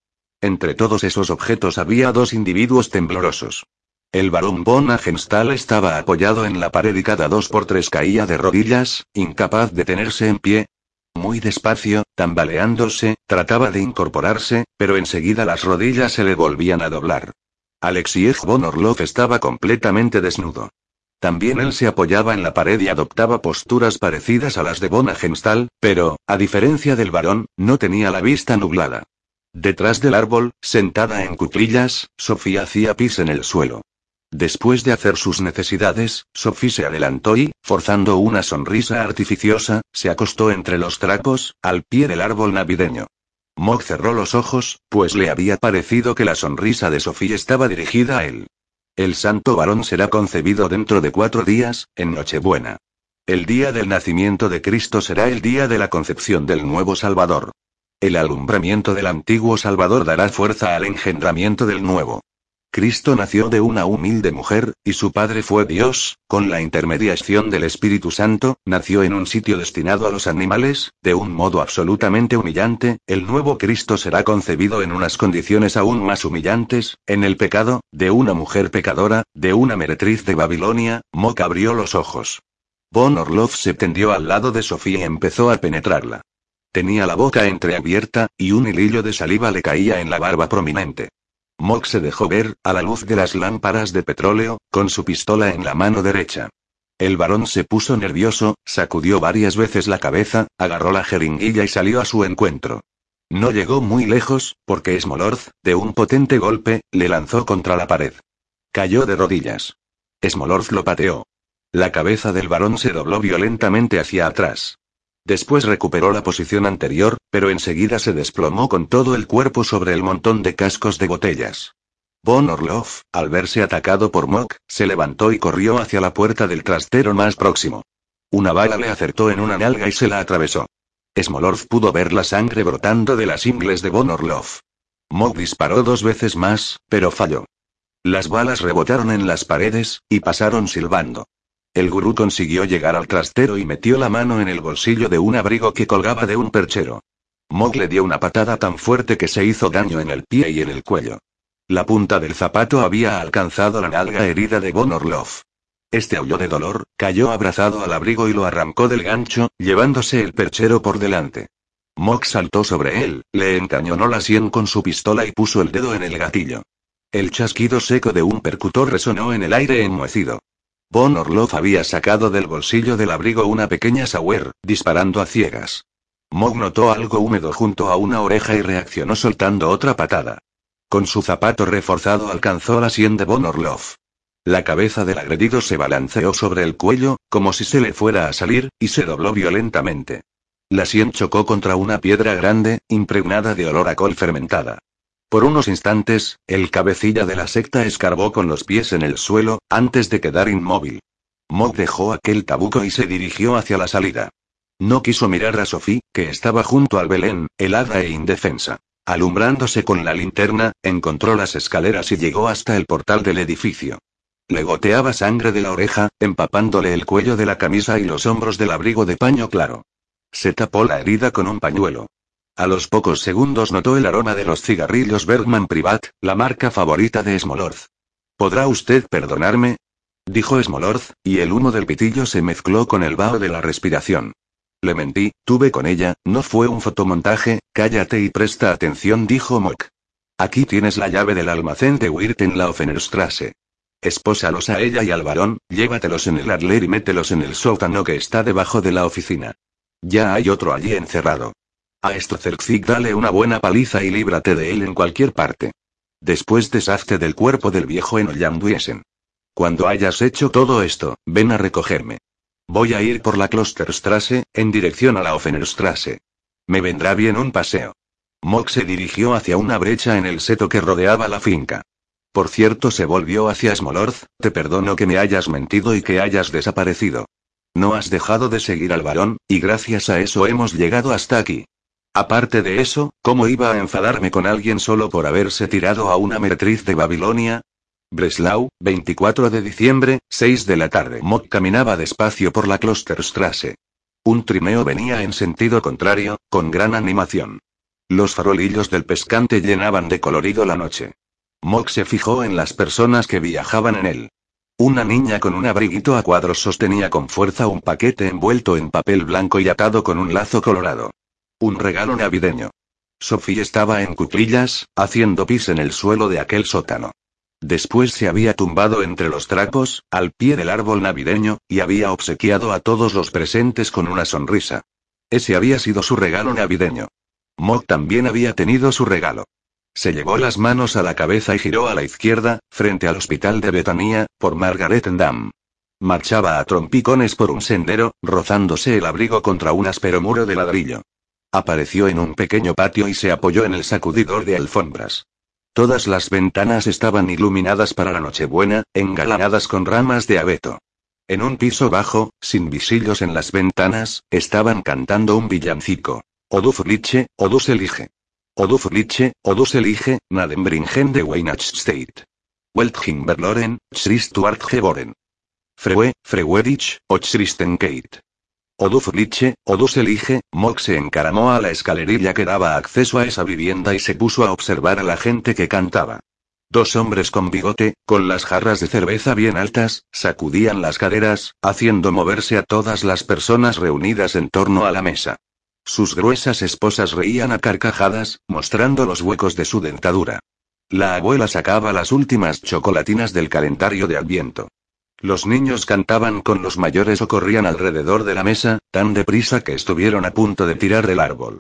Entre todos esos objetos había dos individuos temblorosos. El barón von Agenstal estaba apoyado en la pared y cada dos por tres caía de rodillas, incapaz de tenerse en pie. Muy despacio, tambaleándose, trataba de incorporarse, pero enseguida las rodillas se le volvían a doblar. Alexiej von Orlov estaba completamente desnudo. También él se apoyaba en la pared y adoptaba posturas parecidas a las de von Agenstal, pero, a diferencia del varón, no tenía la vista nublada. Detrás del árbol, sentada en cuclillas, Sofía hacía pis en el suelo. Después de hacer sus necesidades, Sophie se adelantó y, forzando una sonrisa artificiosa, se acostó entre los trapos, al pie del árbol navideño. Mog cerró los ojos, pues le había parecido que la sonrisa de Sophie estaba dirigida a él. El santo varón será concebido dentro de cuatro días, en Nochebuena. El día del nacimiento de Cristo será el día de la concepción del nuevo Salvador. El alumbramiento del antiguo Salvador dará fuerza al engendramiento del nuevo. Cristo nació de una humilde mujer, y su padre fue Dios, con la intermediación del Espíritu Santo, nació en un sitio destinado a los animales, de un modo absolutamente humillante, el nuevo Cristo será concebido en unas condiciones aún más humillantes, en el pecado, de una mujer pecadora, de una meretriz de Babilonia, Mock abrió los ojos. Von Orlov se tendió al lado de Sofía y empezó a penetrarla. Tenía la boca entreabierta, y un hilillo de saliva le caía en la barba prominente. Mock se dejó ver, a la luz de las lámparas de petróleo, con su pistola en la mano derecha. El varón se puso nervioso, sacudió varias veces la cabeza, agarró la jeringuilla y salió a su encuentro. No llegó muy lejos, porque Smolorz, de un potente golpe, le lanzó contra la pared. Cayó de rodillas. Smolorz lo pateó. La cabeza del varón se dobló violentamente hacia atrás. Después recuperó la posición anterior, pero enseguida se desplomó con todo el cuerpo sobre el montón de cascos de botellas. Von Orlov, al verse atacado por Mock, se levantó y corrió hacia la puerta del trastero más próximo. Una bala le acertó en una nalga y se la atravesó. Smolorz pudo ver la sangre brotando de las ingles de Von Orlov. Mock disparó dos veces más, pero falló. Las balas rebotaron en las paredes, y pasaron silbando. El gurú consiguió llegar al trastero y metió la mano en el bolsillo de un abrigo que colgaba de un perchero. Mog le dio una patada tan fuerte que se hizo daño en el pie y en el cuello. La punta del zapato había alcanzado la nalga herida de Von. Este aulló de dolor, cayó abrazado al abrigo y lo arrancó del gancho, llevándose el perchero por delante. Mog saltó sobre él, le encañonó la sien con su pistola y puso el dedo en el gatillo. El chasquido seco de un percutor resonó en el aire enmohecido. Von Orlov había sacado del bolsillo del abrigo una pequeña Sauer, disparando a ciegas. Mog notó algo húmedo junto a una oreja y reaccionó soltando otra patada. Con su zapato reforzado alcanzó la sien de Von Orlov. La cabeza del agredido se balanceó sobre el cuello, como si se le fuera a salir, y se dobló violentamente. La sien chocó contra una piedra grande, impregnada de olor a col fermentada. Por unos instantes, el cabecilla de la secta escarbó con los pies en el suelo, antes de quedar inmóvil. Mog dejó aquel tabuco y se dirigió hacia la salida. No quiso mirar a Sophie, que estaba junto al Belén, helada e indefensa. Alumbrándose con la linterna, encontró las escaleras y llegó hasta el portal del edificio. Le goteaba sangre de la oreja, empapándole el cuello de la camisa y los hombros del abrigo de paño claro. Se tapó la herida con un pañuelo. A los pocos segundos notó el aroma de los cigarrillos Bergman Privat, la marca favorita de Smolorz. ¿Podrá usted perdonarme? dijo Smolorz, y el humo del pitillo se mezcló con el vaho de la respiración. Le mentí, tuve con ella, no fue un fotomontaje, cállate y presta atención, dijo Mock. Aquí tienes la llave del almacén de Wirt en la Offenstrasse. Espósalos a ella y al varón, llévatelos en el Adler y mételos en el sótano que está debajo de la oficina. Ya hay otro allí encerrado. A Strocercig dale una buena paliza y líbrate de él en cualquier parte. Después deshazte del cuerpo del viejo en Ollanduiesen. Cuando hayas hecho todo esto, ven a recogerme. Voy a ir por la Klosterstrasse, en dirección a la Offenstrasse. Me vendrá bien un paseo. Mock se dirigió hacia una brecha en el seto que rodeaba la finca. Por cierto, se volvió hacia Smolorz, te perdono que me hayas mentido y que hayas desaparecido. No has dejado de seguir al varón, y gracias a eso hemos llegado hasta aquí. Aparte de eso, ¿cómo iba a enfadarme con alguien solo por haberse tirado a una meretriz de Babilonia? Breslau, 24 de diciembre, 6 de la tarde. Mock caminaba despacio por la Klosterstrasse. Un trineo venía en sentido contrario, con gran animación. Los farolillos del pescante llenaban de colorido la noche. Mock se fijó en las personas que viajaban en él. Una niña con un abriguito a cuadros sostenía con fuerza un paquete envuelto en papel blanco y atado con un lazo colorado. Un regalo navideño. Sophie estaba en cuclillas, haciendo pis en el suelo de aquel sótano. Después se había tumbado entre los trapos, al pie del árbol navideño, y había obsequiado a todos los presentes con una sonrisa. Ese había sido su regalo navideño. Mock también había tenido su regalo. Se llevó las manos a la cabeza y giró a la izquierda, frente al hospital de Betania, por Margaret Dam. Marchaba a trompicones por un sendero, rozándose el abrigo contra un áspero muro de ladrillo. Apareció en un pequeño patio y se apoyó en el sacudidor de alfombras. Todas las ventanas estaban iluminadas para la Nochebuena, engalanadas con ramas de abeto. En un piso bajo, sin visillos en las ventanas, estaban cantando un villancico. Oduf liche, Odus elige. Oduf liche, Odus elige, Nadembringen de State. Welthimberloren, Schristuart Geboren. Freue, Freuedich, Kate. Oduf liche, Odus elige, Mock se encaramó a la escalerilla que daba acceso a esa vivienda y se puso a observar a la gente que cantaba. Dos hombres con bigote, con las jarras de cerveza bien altas, sacudían las caderas, haciendo moverse a todas las personas reunidas en torno a la mesa. Sus gruesas esposas reían a carcajadas, mostrando los huecos de su dentadura. La abuela sacaba las últimas chocolatinas del calendario de Adviento. Los niños cantaban con los mayores o corrían alrededor de la mesa, tan deprisa que estuvieron a punto de tirar del árbol.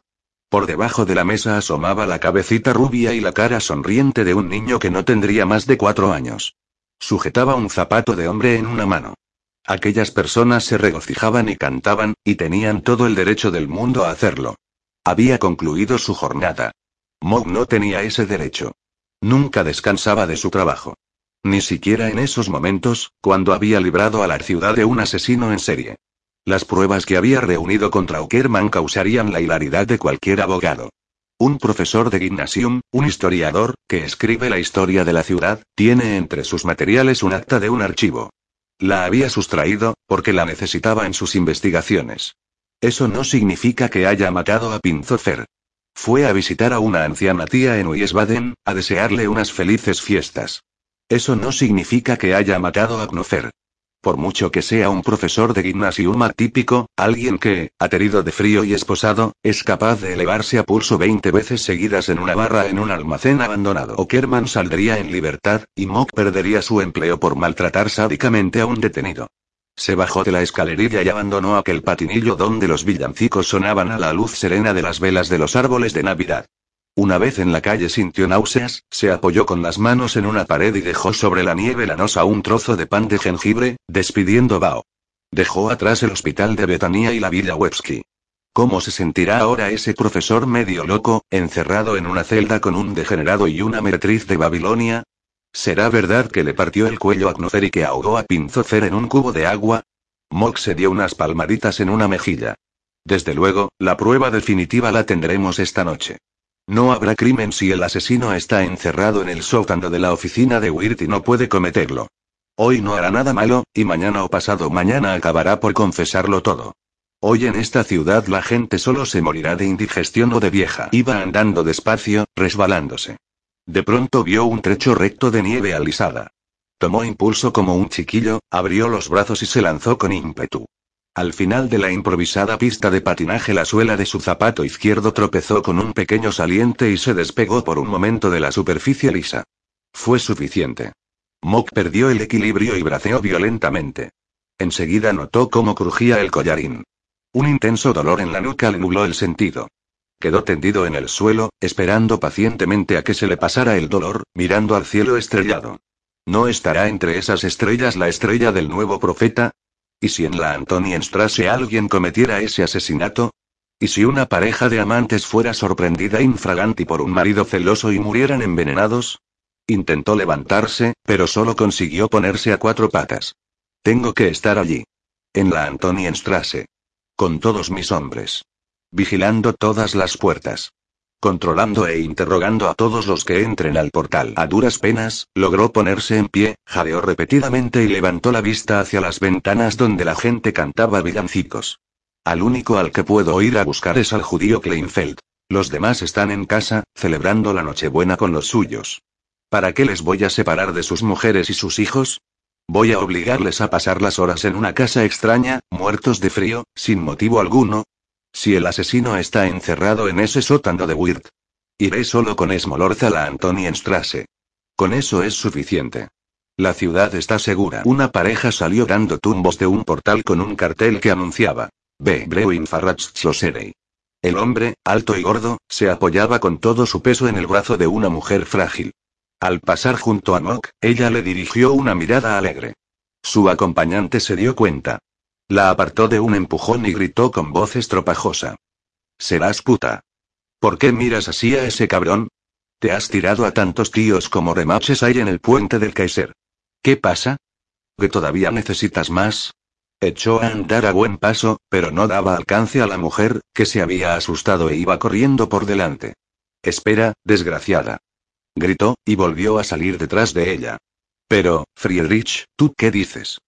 Por debajo de la mesa asomaba la cabecita rubia y la cara sonriente de un niño que no tendría más de cuatro años. Sujetaba un zapato de hombre en una mano. Aquellas personas se regocijaban y cantaban, y tenían todo el derecho del mundo a hacerlo. Había concluido su jornada. Mog no tenía ese derecho. Nunca descansaba de su trabajo. Ni siquiera en esos momentos, cuando había librado a la ciudad de un asesino en serie. Las pruebas que había reunido contra Uckerman causarían la hilaridad de cualquier abogado. Un profesor de gymnasium, un historiador, que escribe la historia de la ciudad, tiene entre sus materiales un acta de un archivo. La había sustraído, porque la necesitaba en sus investigaciones. Eso no significa que haya matado a Pinzofer. Fue a visitar a una anciana tía en Wiesbaden, a desearle unas felices fiestas. Eso no significa que haya matado a Knofer. Por mucho que sea un profesor de gimnasium atípico, alguien que, aterido de frío y esposado, es capaz de elevarse a pulso 20 veces seguidas en una barra en un almacén abandonado. Kerman saldría en libertad, y Mock perdería su empleo por maltratar sádicamente a un detenido. Se bajó de la escalerilla y abandonó aquel patinillo donde los villancicos sonaban a la luz serena de las velas de los árboles de Navidad. Una vez en la calle sintió náuseas, se apoyó con las manos en una pared y dejó sobre la nieve lanosa un trozo de pan de jengibre, despidiendo Bao. Dejó atrás el hospital de Betania y la Villa Websky. ¿Cómo se sentirá ahora ese profesor medio loco, encerrado en una celda con un degenerado y una meretriz de Babilonia? ¿Será verdad que le partió el cuello a Knofer y que ahogó a Pinzofer en un cubo de agua? Mock se dio unas palmaditas en una mejilla. Desde luego, la prueba definitiva la tendremos esta noche. No habrá crimen si el asesino está encerrado en el sótano de la oficina de Wirt y no puede cometerlo. Hoy no hará nada malo, y mañana o pasado mañana acabará por confesarlo todo. Hoy en esta ciudad la gente solo se morirá de indigestión o de vieja. Iba andando despacio, resbalándose. De pronto vio un trecho recto de nieve alisada. Tomó impulso como un chiquillo, abrió los brazos y se lanzó con ímpetu. Al final de la improvisada pista de patinaje la suela de su zapato izquierdo tropezó con un pequeño saliente y se despegó por un momento de la superficie lisa. Fue suficiente. Mock perdió el equilibrio y braceó violentamente. Enseguida notó cómo crujía el collarín. Un intenso dolor en la nuca le nubló el sentido. Quedó tendido en el suelo, esperando pacientemente a que se le pasara el dolor, mirando al cielo estrellado. ¿No estará entre esas estrellas la estrella del nuevo profeta? ¿Y si en la Antonienstrasse alguien cometiera ese asesinato? ¿Y si una pareja de amantes fuera sorprendida infraganti por un marido celoso y murieran envenenados? Intentó levantarse, pero solo consiguió ponerse a cuatro patas. Tengo que estar allí. En la Antonienstrasse. Con todos mis hombres. Vigilando todas las puertas controlando e interrogando a todos los que entren al portal. A duras penas, logró ponerse en pie, jadeó repetidamente y levantó la vista hacia las ventanas donde la gente cantaba villancicos. Al único al que puedo ir a buscar es al judío Kleinfeld. Los demás están en casa, celebrando la Nochebuena con los suyos. ¿Para qué les voy a separar de sus mujeres y sus hijos? Voy a obligarles a pasar las horas en una casa extraña, muertos de frío, sin motivo alguno. Si el asesino está encerrado en ese sótano de Wirt. Iré solo con Esmolorza a la Antonienstrasse. Con eso es suficiente. La ciudad está segura. Una pareja salió dando tumbos de un portal con un cartel que anunciaba. B. Brewin El hombre, alto y gordo, se apoyaba con todo su peso en el brazo de una mujer frágil. Al pasar junto a Mock, ella le dirigió una mirada alegre. Su acompañante se dio cuenta. La apartó de un empujón y gritó con voz estropajosa. Serás puta. ¿Por qué miras así a ese cabrón? Te has tirado a tantos tíos como remaches hay en el puente del Kaiser. ¿Qué pasa? ¿Que todavía necesitas más? Echó a andar a buen paso, pero no daba alcance a la mujer, que se había asustado e iba corriendo por delante. Espera, desgraciada gritó, y volvió a salir detrás de ella. Pero, Friedrich, ¿tú qué dices?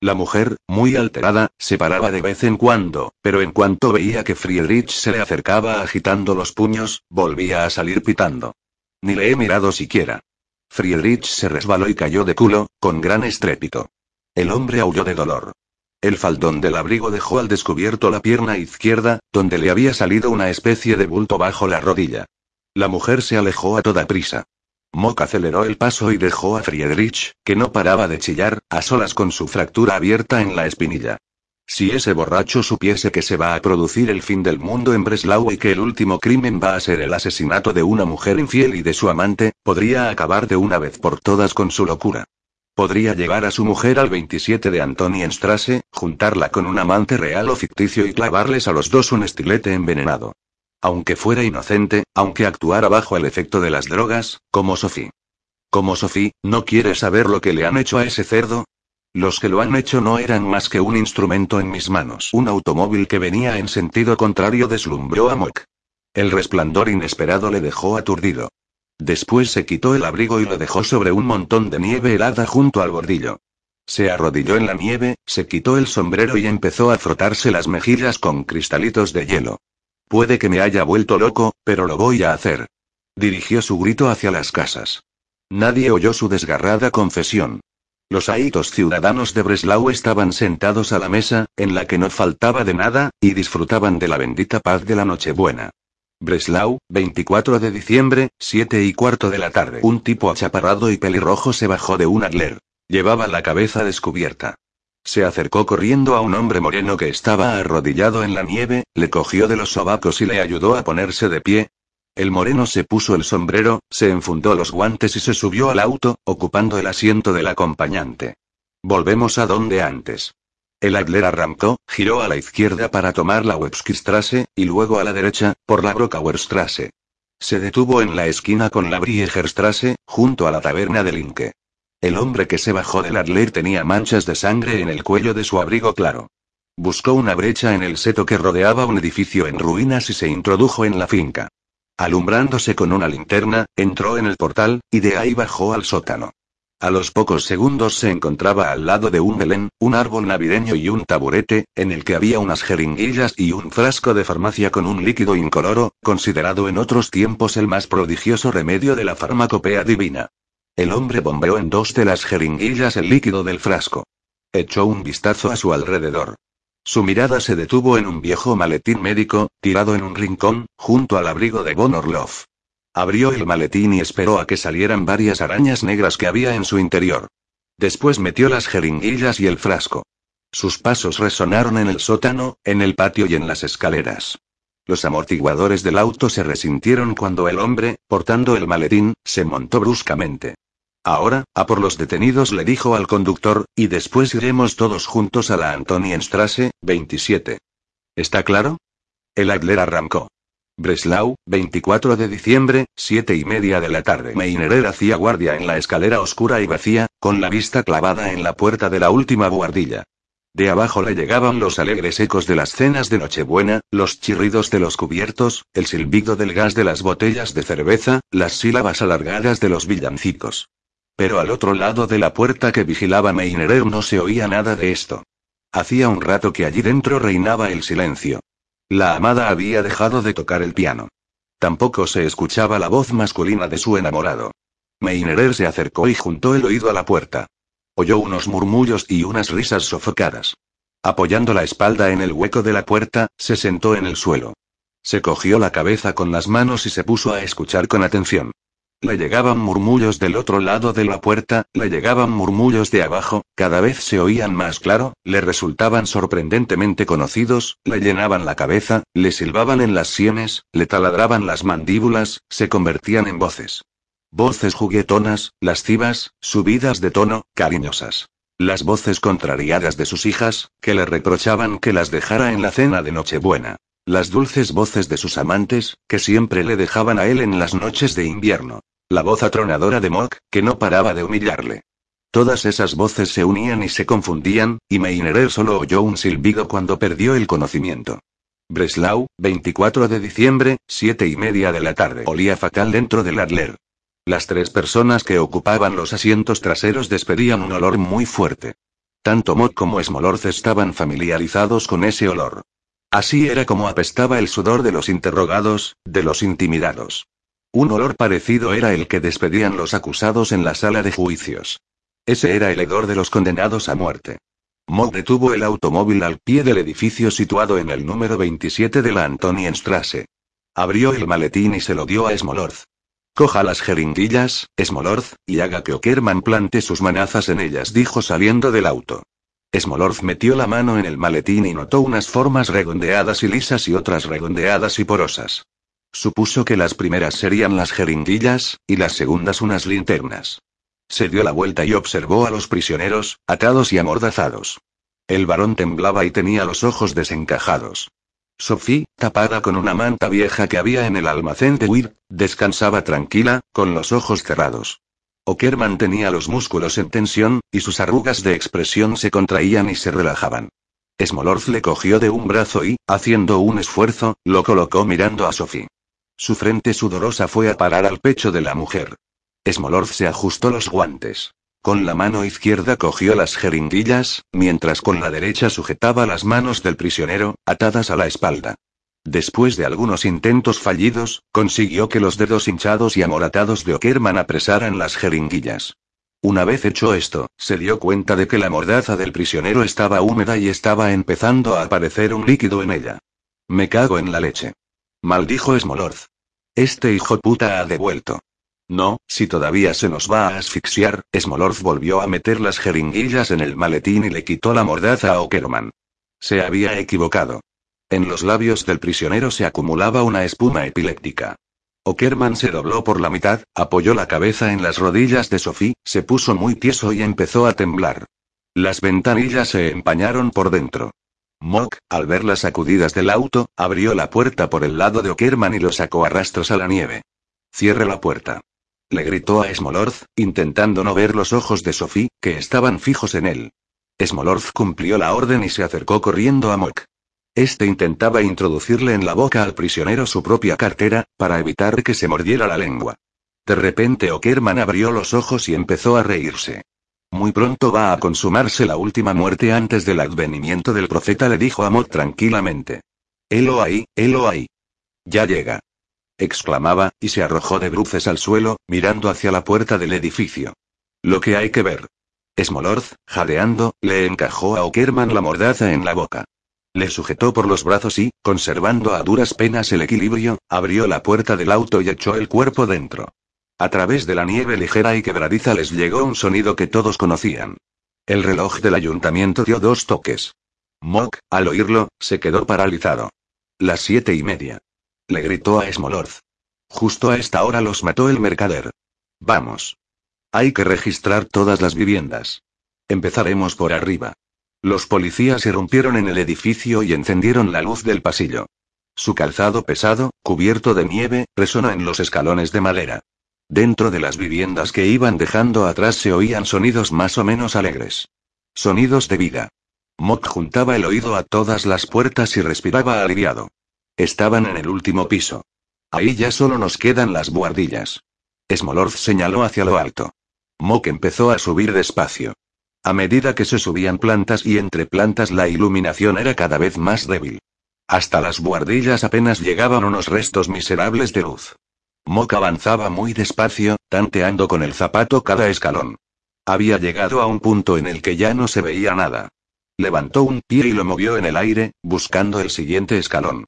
La mujer, muy alterada, se paraba de vez en cuando, pero en cuanto veía que Friedrich se le acercaba agitando los puños, volvía a salir pitando. Ni le he mirado siquiera. Friedrich se resbaló y cayó de culo, con gran estrépito. El hombre aulló de dolor. El faldón del abrigo dejó al descubierto la pierna izquierda, donde le había salido una especie de bulto bajo la rodilla. La mujer se alejó a toda prisa. Mock aceleró el paso y dejó a Friedrich, que no paraba de chillar, a solas con su fractura abierta en la espinilla. Si ese borracho supiese que se va a producir el fin del mundo en Breslau y que el último crimen va a ser el asesinato de una mujer infiel y de su amante, podría acabar de una vez por todas con su locura. Podría llevar a su mujer al 27 de Antonienstrasse, juntarla con un amante real o ficticio y clavarles a los dos un estilete envenenado. Aunque fuera inocente, aunque actuara bajo el efecto de las drogas, como Sophie. Como Sophie, ¿no quiere saber lo que le han hecho a ese cerdo? Los que lo han hecho no eran más que un instrumento en mis manos. Un automóvil que venía en sentido contrario deslumbró a Mock. El resplandor inesperado le dejó aturdido. Después se quitó el abrigo y lo dejó sobre un montón de nieve helada junto al bordillo. Se arrodilló en la nieve, se quitó el sombrero y empezó a frotarse las mejillas con cristalitos de hielo. Puede que me haya vuelto loco, pero lo voy a hacer. Dirigió su grito hacia las casas. Nadie oyó su desgarrada confesión. Los aitos ciudadanos de Breslau estaban sentados a la mesa, en la que no faltaba de nada, y disfrutaban de la bendita paz de la Nochebuena. Breslau, 24 de diciembre, 7 y cuarto de la tarde. Un tipo achaparrado y pelirrojo se bajó de un adler. Llevaba la cabeza descubierta. Se acercó corriendo a un hombre moreno que estaba arrodillado en la nieve, le cogió de los sobacos y le ayudó a ponerse de pie. El moreno se puso el sombrero, se enfundó los guantes y se subió al auto, ocupando el asiento del acompañante. Volvemos a donde antes. El Adler arrancó, giró a la izquierda para tomar la Webskistrasse, y luego a la derecha, por la Brockauerstrasse. Se detuvo en la esquina con la Briegerstrasse, junto a la taberna de Linke. El hombre que se bajó del Adler tenía manchas de sangre en el cuello de su abrigo claro. Buscó una brecha en el seto que rodeaba un edificio en ruinas y se introdujo en la finca. Alumbrándose con una linterna, entró en el portal, y de ahí bajó al sótano. A los pocos segundos se encontraba al lado de un belén, un árbol navideño y un taburete, en el que había unas jeringuillas y un frasco de farmacia con un líquido incoloro, considerado en otros tiempos el más prodigioso remedio de la farmacopea divina. El hombre bombeó en dos de las jeringuillas el líquido del frasco. Echó un vistazo a su alrededor. Su mirada se detuvo en un viejo maletín médico, tirado en un rincón, junto al abrigo de Von Orloff. Abrió el maletín y esperó a que salieran varias arañas negras que había en su interior. Después metió las jeringuillas y el frasco. Sus pasos resonaron en el sótano, en el patio y en las escaleras. Los amortiguadores del auto se resintieron cuando el hombre, portando el maletín, se montó bruscamente. Ahora, a por los detenidos le dijo al conductor, y después iremos todos juntos a la Antonienstrasse, 27. ¿Está claro? El Adler arrancó. Breslau, 24 de diciembre, siete y media de la tarde. Meinerer hacía guardia en la escalera oscura y vacía, con la vista clavada en la puerta de la última buhardilla. De abajo le llegaban los alegres ecos de las cenas de Nochebuena, los chirridos de los cubiertos, el silbido del gas de las botellas de cerveza, las sílabas alargadas de los villancicos. Pero al otro lado de la puerta que vigilaba Meinerer no se oía nada de esto. Hacía un rato que allí dentro reinaba el silencio. La amada había dejado de tocar el piano. Tampoco se escuchaba la voz masculina de su enamorado. Meinerer se acercó y juntó el oído a la puerta. Oyó unos murmullos y unas risas sofocadas. Apoyando la espalda en el hueco de la puerta, se sentó en el suelo. Se cogió la cabeza con las manos y se puso a escuchar con atención. Le llegaban murmullos del otro lado de la puerta, le llegaban murmullos de abajo, cada vez se oían más claro, le resultaban sorprendentemente conocidos, le llenaban la cabeza, le silbaban en las sienes, le taladraban las mandíbulas, se convertían en voces. Voces juguetonas, lascivas, subidas de tono, cariñosas. Las voces contrariadas de sus hijas, que le reprochaban que las dejara en la cena de Nochebuena. Las dulces voces de sus amantes, que siempre le dejaban a él en las noches de invierno. La voz atronadora de Mock, que no paraba de humillarle. Todas esas voces se unían y se confundían, y Meinerer solo oyó un silbido cuando perdió el conocimiento. Breslau, 24 de diciembre, siete y media de la tarde. Olía fatal dentro del Adler. Las tres personas que ocupaban los asientos traseros despedían un olor muy fuerte. Tanto Mock como Smolorz estaban familiarizados con ese olor. Así era como apestaba el sudor de los interrogados, de los intimidados. Un olor parecido era el que despedían los acusados en la sala de juicios. Ese era el hedor de los condenados a muerte. Mock detuvo el automóvil al pie del edificio situado en el número 27 de la Antonienstrasse. Abrió el maletín y se lo dio a Smolorz. Coja las jeringuillas, Smolorz, y haga que Okerman plante sus manazas en ellas, dijo saliendo del auto. Smolorz metió la mano en el maletín y notó unas formas redondeadas y lisas y otras redondeadas y porosas. Supuso que las primeras serían las jeringuillas, y las segundas unas linternas. Se dio la vuelta y observó a los prisioneros, atados y amordazados. El varón temblaba y tenía los ojos desencajados. Sophie, tapada con una manta vieja que había en el almacén de Weir, descansaba tranquila, con los ojos cerrados. Okerman tenía los músculos en tensión, y sus arrugas de expresión se contraían y se relajaban. Smolorz le cogió de un brazo y, haciendo un esfuerzo, lo colocó mirando a Sophie. Su frente sudorosa fue a parar al pecho de la mujer. Smolorz se ajustó los guantes. Con la mano izquierda cogió las jeringuillas, mientras con la derecha sujetaba las manos del prisionero, atadas a la espalda. Después de algunos intentos fallidos, consiguió que los dedos hinchados y amoratados de Okerman apresaran las jeringuillas. Una vez hecho esto, se dio cuenta de que la mordaza del prisionero estaba húmeda y estaba empezando a aparecer un líquido en ella. Me cago en la leche. Maldijo Smolorz. Este hijo puta ha devuelto. No, si todavía se nos va a asfixiar, Smolorz volvió a meter las jeringuillas en el maletín y le quitó la mordaza a Okerman. Se había equivocado. En los labios del prisionero se acumulaba una espuma epiléptica. Okerman se dobló por la mitad, apoyó la cabeza en las rodillas de Sophie, se puso muy tieso y empezó a temblar. Las ventanillas se empañaron por dentro. Mock, al ver las sacudidas del auto, abrió la puerta por el lado de Okerman y lo sacó a rastros a la nieve. Cierre la puerta. Le gritó a Smolorz, intentando no ver los ojos de Sophie, que estaban fijos en él. Smolorz cumplió la orden y se acercó corriendo a Mock. Este intentaba introducirle en la boca al prisionero su propia cartera, para evitar que se mordiera la lengua. De repente Okerman abrió los ojos y empezó a reírse. Muy pronto va a consumarse la última muerte antes del advenimiento del profeta, le dijo Amot tranquilamente. Helo ahí, helo ahí. Ya llega. exclamaba, y se arrojó de bruces al suelo, mirando hacia la puerta del edificio. Lo que hay que ver. Smolorz, jadeando, le encajó a Okerman la mordaza en la boca. Le sujetó por los brazos y, conservando a duras penas el equilibrio, abrió la puerta del auto y echó el cuerpo dentro. A través de la nieve ligera y quebradiza les llegó un sonido que todos conocían. El reloj del ayuntamiento dio dos toques. Mock, al oírlo, se quedó paralizado. Las siete y media. Le gritó a Smolorz. Justo a esta hora los mató el mercader. Vamos. Hay que registrar todas las viviendas. Empezaremos por arriba. Los policías irrumpieron en el edificio y encendieron la luz del pasillo. Su calzado pesado, cubierto de nieve, resonó en los escalones de madera. Dentro de las viviendas que iban dejando atrás se oían sonidos más o menos alegres. Sonidos de vida. Mock juntaba el oído a todas las puertas y respiraba aliviado. Estaban en el último piso. Ahí ya solo nos quedan las buhardillas. Smolorz señaló hacia lo alto. Mock empezó a subir despacio. A medida que se subían plantas y entre plantas la iluminación era cada vez más débil. Hasta las buhardillas apenas llegaban unos restos miserables de luz. Mock avanzaba muy despacio, tanteando con el zapato cada escalón. Había llegado a un punto en el que ya no se veía nada. Levantó un pie y lo movió en el aire, buscando el siguiente escalón.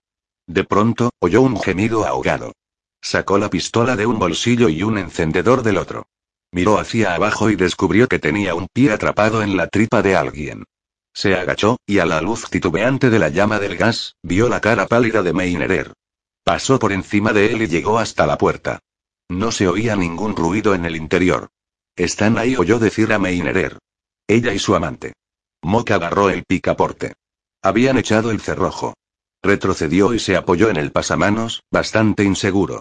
De pronto, oyó un gemido ahogado. Sacó la pistola de un bolsillo y un encendedor del otro. Miró hacia abajo y descubrió que tenía un pie atrapado en la tripa de alguien. Se agachó, y a la luz titubeante de la llama del gas, vio la cara pálida de Meinerer. Pasó por encima de él y llegó hasta la puerta. No se oía ningún ruido en el interior. Están ahí, oyó decir a Meinerer. Ella y su amante. Mock agarró el picaporte. Habían echado el cerrojo. Retrocedió y se apoyó en el pasamanos, bastante inseguro.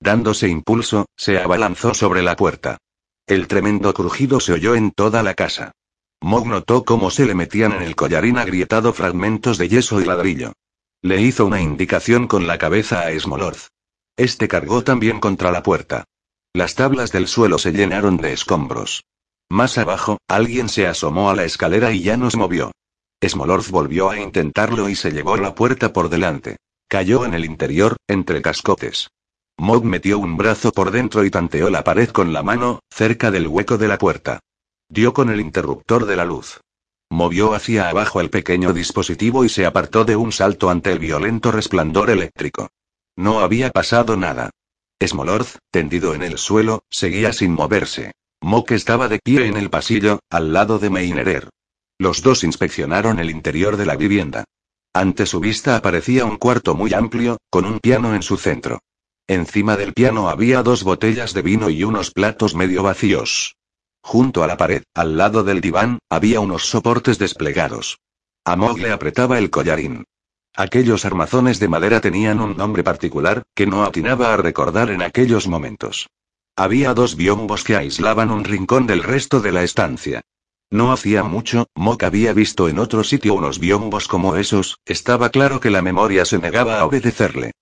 Dándose impulso, se abalanzó sobre la puerta. El tremendo crujido se oyó en toda la casa. Mog notó cómo se le metían en el collarín agrietado fragmentos de yeso y ladrillo. Le hizo una indicación con la cabeza a Smolorz. Este cargó también contra la puerta. Las tablas del suelo se llenaron de escombros. Más abajo, alguien se asomó a la escalera y ya nos movió. Smolorz volvió a intentarlo y se llevó la puerta por delante. Cayó en el interior, entre cascotes. Mog metió un brazo por dentro y tanteó la pared con la mano, cerca del hueco de la puerta. Dio con el interruptor de la luz. Movió hacia abajo el pequeño dispositivo y se apartó de un salto ante el violento resplandor eléctrico. No había pasado nada. Smolorz, tendido en el suelo, seguía sin moverse. Mock estaba de pie en el pasillo, al lado de Meinerer. Los dos inspeccionaron el interior de la vivienda. Ante su vista aparecía un cuarto muy amplio, con un piano en su centro. Encima del piano había dos botellas de vino y unos platos medio vacíos. Junto a la pared, al lado del diván, había unos soportes desplegados. A Mog le apretaba el collarín. Aquellos armazones de madera tenían un nombre particular, que no atinaba a recordar en aquellos momentos. Había dos biombos que aislaban un rincón del resto de la estancia. No hacía mucho, Mok había visto en otro sitio unos biombos como esos, estaba claro que la memoria se negaba a obedecerle.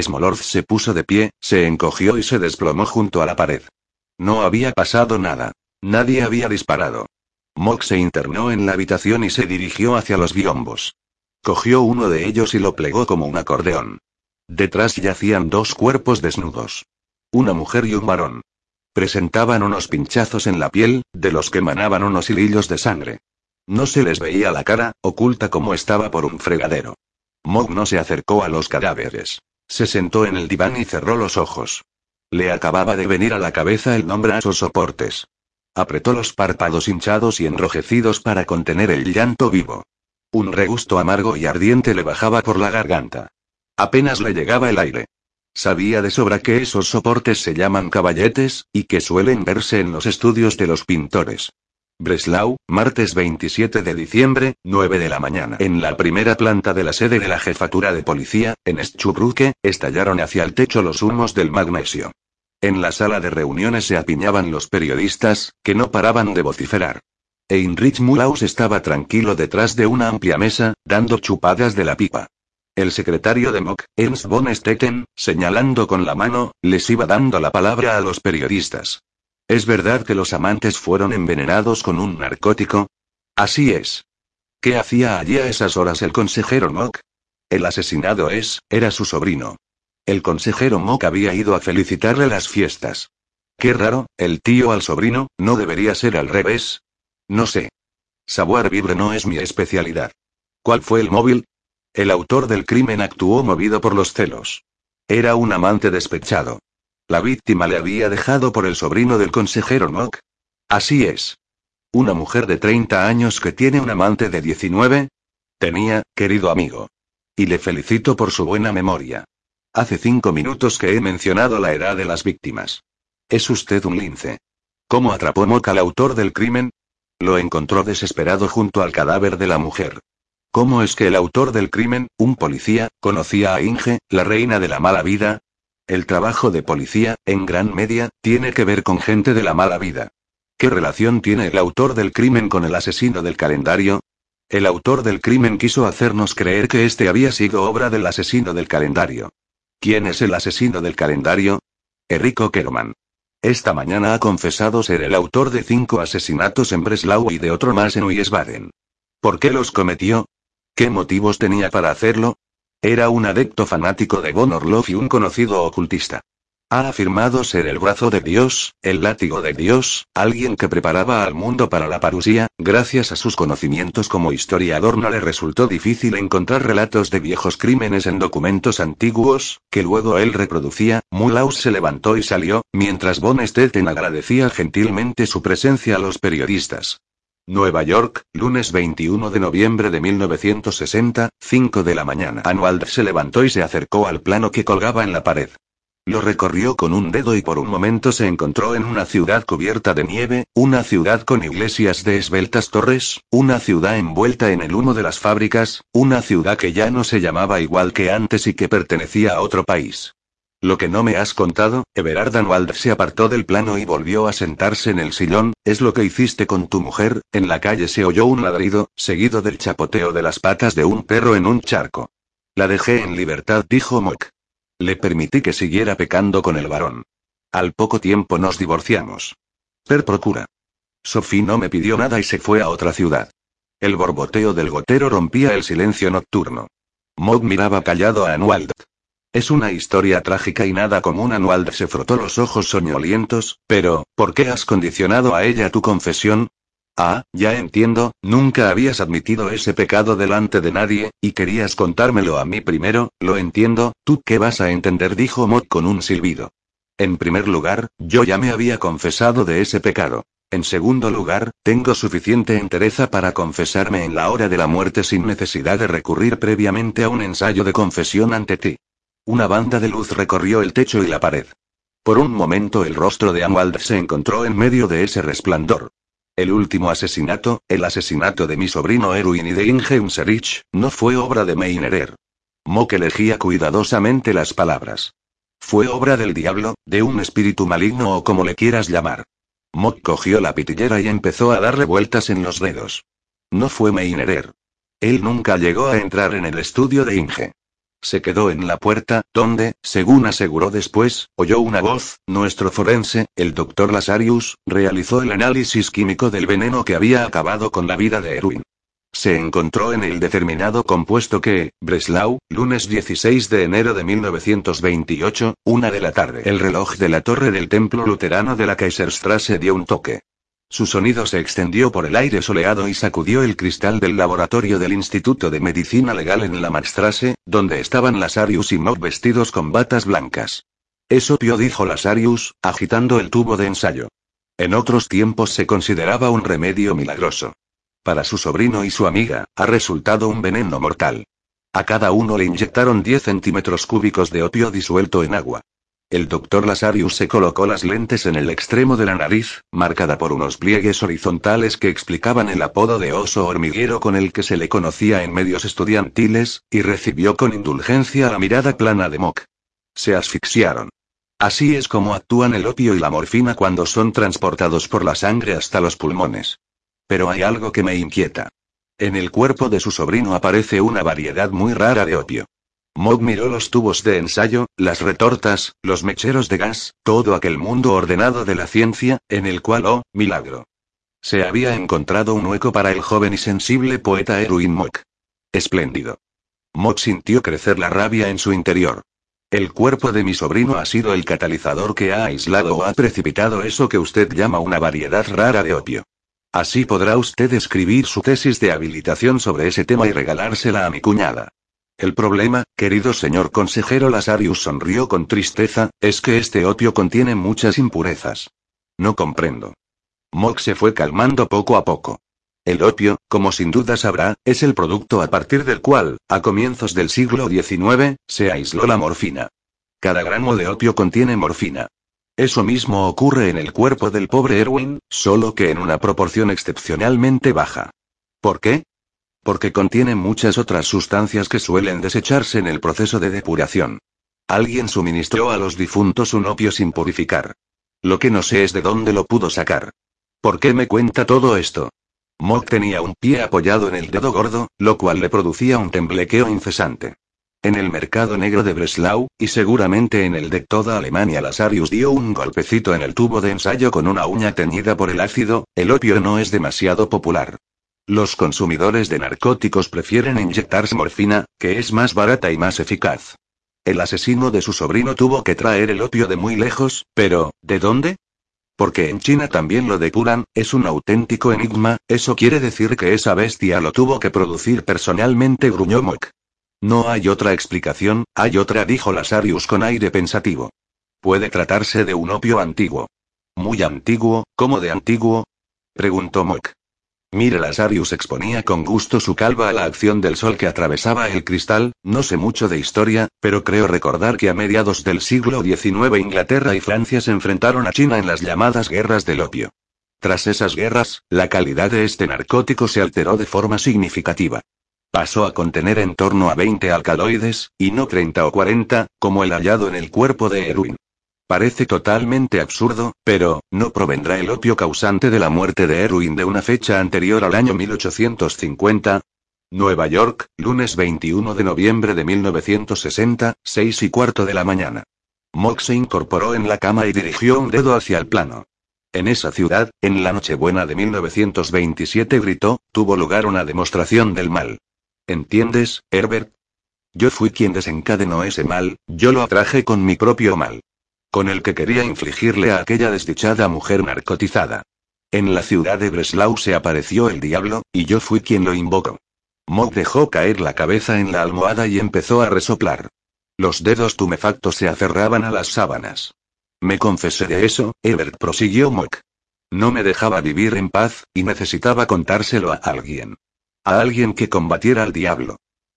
Smolorz se puso de pie, se encogió y se desplomó junto a la pared. No había pasado nada. Nadie había disparado. Mok se internó en la habitación y se dirigió hacia los biombos. Cogió uno de ellos y lo plegó como un acordeón. Detrás yacían dos cuerpos desnudos. Una mujer y un varón. Presentaban unos pinchazos en la piel, de los que emanaban unos hilillos de sangre. No se les veía la cara, oculta como estaba por un fregadero. Mog no se acercó a los cadáveres. Se sentó en el diván y cerró los ojos. Le acababa de venir a la cabeza el nombre a sus soportes. Apretó los párpados hinchados y enrojecidos para contener el llanto vivo. Un regusto amargo y ardiente le bajaba por la garganta. Apenas le llegaba el aire. Sabía de sobra que esos soportes se llaman caballetes, y que suelen verse en los estudios de los pintores. Breslau, martes 27 de diciembre, 9 de la mañana. En la primera planta de la sede de la jefatura de policía, en Schubrücke, estallaron hacia el techo los humos del magnesio. En la sala de reuniones se apiñaban los periodistas, que no paraban de vociferar. Heinrich Mulaus estaba tranquilo detrás de una amplia mesa, dando chupadas de la pipa. El secretario de Mock, Ernst von Stetten, señalando con la mano, les iba dando la palabra a los periodistas. ¿Es verdad que los amantes fueron envenenados con un narcótico? Así es. ¿Qué hacía allí a esas horas el consejero Mock? El asesinado es, era su sobrino. El consejero Mock había ido a felicitarle las fiestas. Qué raro, el tío al sobrino, ¿no debería ser al revés? No sé. Savoir vivre no es mi especialidad. ¿Cuál fue el móvil? El autor del crimen actuó movido por los celos. Era un amante despechado. La víctima le había dejado por el sobrino del consejero Mock. Así es. Una mujer de 30 años que tiene un amante de 19. Tenía, querido amigo. Y le felicito por su buena memoria. Hace cinco minutos que he mencionado la edad de las víctimas. Es usted un lince. ¿Cómo atrapó Mock al autor del crimen? Lo encontró desesperado junto al cadáver de la mujer. ¿Cómo es que el autor del crimen, un policía, conocía a Inge, la reina de la mala vida? El trabajo de policía, en gran media, tiene que ver con gente de la mala vida. ¿Qué relación tiene el autor del crimen con el asesino del calendario? El autor del crimen quiso hacernos creer que este había sido obra del asesino del calendario. ¿Quién es el asesino del calendario? Enrico Kerman. esta mañana ha confesado ser el autor de cinco asesinatos en Breslau y de otro más en Wiesbaden. ¿Por qué los cometió? ¿Qué motivos tenía para hacerlo? Era un adepto fanático de von Orloff y un conocido ocultista. Ha afirmado ser el brazo de Dios, el látigo de Dios, alguien que preparaba al mundo para la parusía, gracias a sus conocimientos como historiador no le resultó difícil encontrar relatos de viejos crímenes en documentos antiguos, que luego él reproducía, Mulaus se levantó y salió, mientras von Stetten agradecía gentilmente su presencia a los periodistas. Nueva York, lunes 21 de noviembre de 1960, 5 de la mañana. Anwald se levantó y se acercó al plano que colgaba en la pared. Lo recorrió con un dedo y por un momento se encontró en una ciudad cubierta de nieve, una ciudad con iglesias de esbeltas torres, una ciudad envuelta en el humo de las fábricas, una ciudad que ya no se llamaba igual que antes y que pertenecía a otro país. Lo que no me has contado, Everard Anwald se apartó del plano y volvió a sentarse en el sillón, es lo que hiciste con tu mujer, en la calle se oyó un ladrido, seguido del chapoteo de las patas de un perro en un charco. La dejé en libertad, dijo Mock. Le permití que siguiera pecando con el varón. Al poco tiempo nos divorciamos. Per procura. Sophie no me pidió nada y se fue a otra ciudad. El borboteo del gotero rompía el silencio nocturno. Maud miraba callado a Anuald. Es una historia trágica y nada común. Anuald se frotó los ojos soñolientos, pero, ¿por qué has condicionado a ella tu confesión? Ah, ya entiendo, nunca habías admitido ese pecado delante de nadie, y querías contármelo a mí primero, lo entiendo, ¿tú qué vas a entender? dijo Mod con un silbido. En primer lugar, yo ya me había confesado de ese pecado. En segundo lugar, tengo suficiente entereza para confesarme en la hora de la muerte sin necesidad de recurrir previamente a un ensayo de confesión ante ti. Una banda de luz recorrió el techo y la pared. Por un momento el rostro de Amwald se encontró en medio de ese resplandor. El último asesinato, el asesinato de mi sobrino Erwin y de Inge Unserich, no fue obra de Meinerer. Mock elegía cuidadosamente las palabras. Fue obra del diablo, de un espíritu maligno o como le quieras llamar. Mock cogió la pitillera y empezó a darle vueltas en los dedos. No fue Meinerer. Él nunca llegó a entrar en el estudio de Inge. Se quedó en la puerta, donde, según aseguró después, oyó una voz, nuestro forense, el doctor Lasarius, realizó el análisis químico del veneno que había acabado con la vida de Erwin. Se encontró en el determinado compuesto que, Breslau, lunes 16 de enero de 1928, una de la tarde. El reloj de la torre del templo luterano de la Kaiserstrasse dio un toque. Su sonido se extendió por el aire soleado y sacudió el cristal del laboratorio del Instituto de Medicina Legal en la Maxtrasse, donde estaban Lasarius y Mock vestidos con batas blancas. Es opio, dijo Lasarius, agitando el tubo de ensayo. En otros tiempos se consideraba un remedio milagroso. Para su sobrino y su amiga, ha resultado un veneno mortal. A cada uno le inyectaron 10 centímetros cúbicos de opio disuelto en agua. El doctor Lasarius se colocó las lentes en el extremo de la nariz, marcada por unos pliegues horizontales que explicaban el apodo de oso hormiguero con el que se le conocía en medios estudiantiles, y recibió con indulgencia la mirada plana de Mock. Se asfixiaron. Así es como actúan el opio y la morfina cuando son transportados por la sangre hasta los pulmones. Pero hay algo que me inquieta. En el cuerpo de su sobrino aparece una variedad muy rara de opio. Mog miró los tubos de ensayo, las retortas, los mecheros de gas, todo aquel mundo ordenado de la ciencia, en el cual, oh, milagro. Se había encontrado un hueco para el joven y sensible poeta Erwin Mock. Espléndido. Mock sintió crecer la rabia en su interior. El cuerpo de mi sobrino ha sido el catalizador que ha aislado o ha precipitado eso que usted llama una variedad rara de opio. Así podrá usted escribir su tesis de habilitación sobre ese tema y regalársela a mi cuñada. El problema, querido señor consejero Lasarius sonrió con tristeza, es que este opio contiene muchas impurezas. No comprendo. Mock se fue calmando poco a poco. El opio, como sin duda sabrá, es el producto a partir del cual, a comienzos del siglo XIX, se aisló la morfina. Cada gramo de opio contiene morfina. Eso mismo ocurre en el cuerpo del pobre Erwin, solo que en una proporción excepcionalmente baja. ¿Por qué? Porque contiene muchas otras sustancias que suelen desecharse en el proceso de depuración. Alguien suministró a los difuntos un opio sin purificar. Lo que no sé es de dónde lo pudo sacar. ¿Por qué me cuenta todo esto? Mock tenía un pie apoyado en el dedo gordo, lo cual le producía un temblequeo incesante. En el mercado negro de Breslau, y seguramente en el de toda Alemania, Lasarius dio un golpecito en el tubo de ensayo con una uña teñida por el ácido, el opio no es demasiado popular. Los consumidores de narcóticos prefieren inyectarse morfina, que es más barata y más eficaz. El asesino de su sobrino tuvo que traer el opio de muy lejos, pero, ¿de dónde? Porque en China también lo depuran, es un auténtico enigma, eso quiere decir que esa bestia lo tuvo que producir personalmente, gruñó Mock. No hay otra explicación, hay otra, dijo Lasarius con aire pensativo. Puede tratarse de un opio antiguo. Muy antiguo, ¿cómo de antiguo? preguntó Mock. Mire, Lasarius exponía con gusto su calva a la acción del sol que atravesaba el cristal, no sé mucho de historia, pero creo recordar que a mediados del siglo XIX Inglaterra y Francia se enfrentaron a China en las llamadas guerras del opio. Tras esas guerras, la calidad de este narcótico se alteró de forma significativa. Pasó a contener en torno a 20 alcaloides, y no 30 o 40, como el hallado en el cuerpo de Erwin. Parece totalmente absurdo, pero, ¿no provendrá el opio causante de la muerte de Erwin de una fecha anterior al año 1850? Nueva York, lunes 21 de noviembre de 1960, 6 y cuarto de la mañana. Mox se incorporó en la cama y dirigió un dedo hacia el plano. En esa ciudad, en la Nochebuena de 1927 gritó, tuvo lugar una demostración del mal. ¿Entiendes, Herbert? Yo fui quien desencadenó ese mal, yo lo atraje con mi propio mal. Con el que quería infligirle a aquella desdichada mujer narcotizada. En la ciudad de Breslau se apareció el diablo, y yo fui quien lo invocó. Mock dejó caer la cabeza en la almohada y empezó a resoplar. Los dedos tumefactos se aferraban a las sábanas. Me confesé de eso, Herbert prosiguió Mock. No me dejaba vivir en paz, y necesitaba contárselo a alguien. A alguien que combatiera al diablo.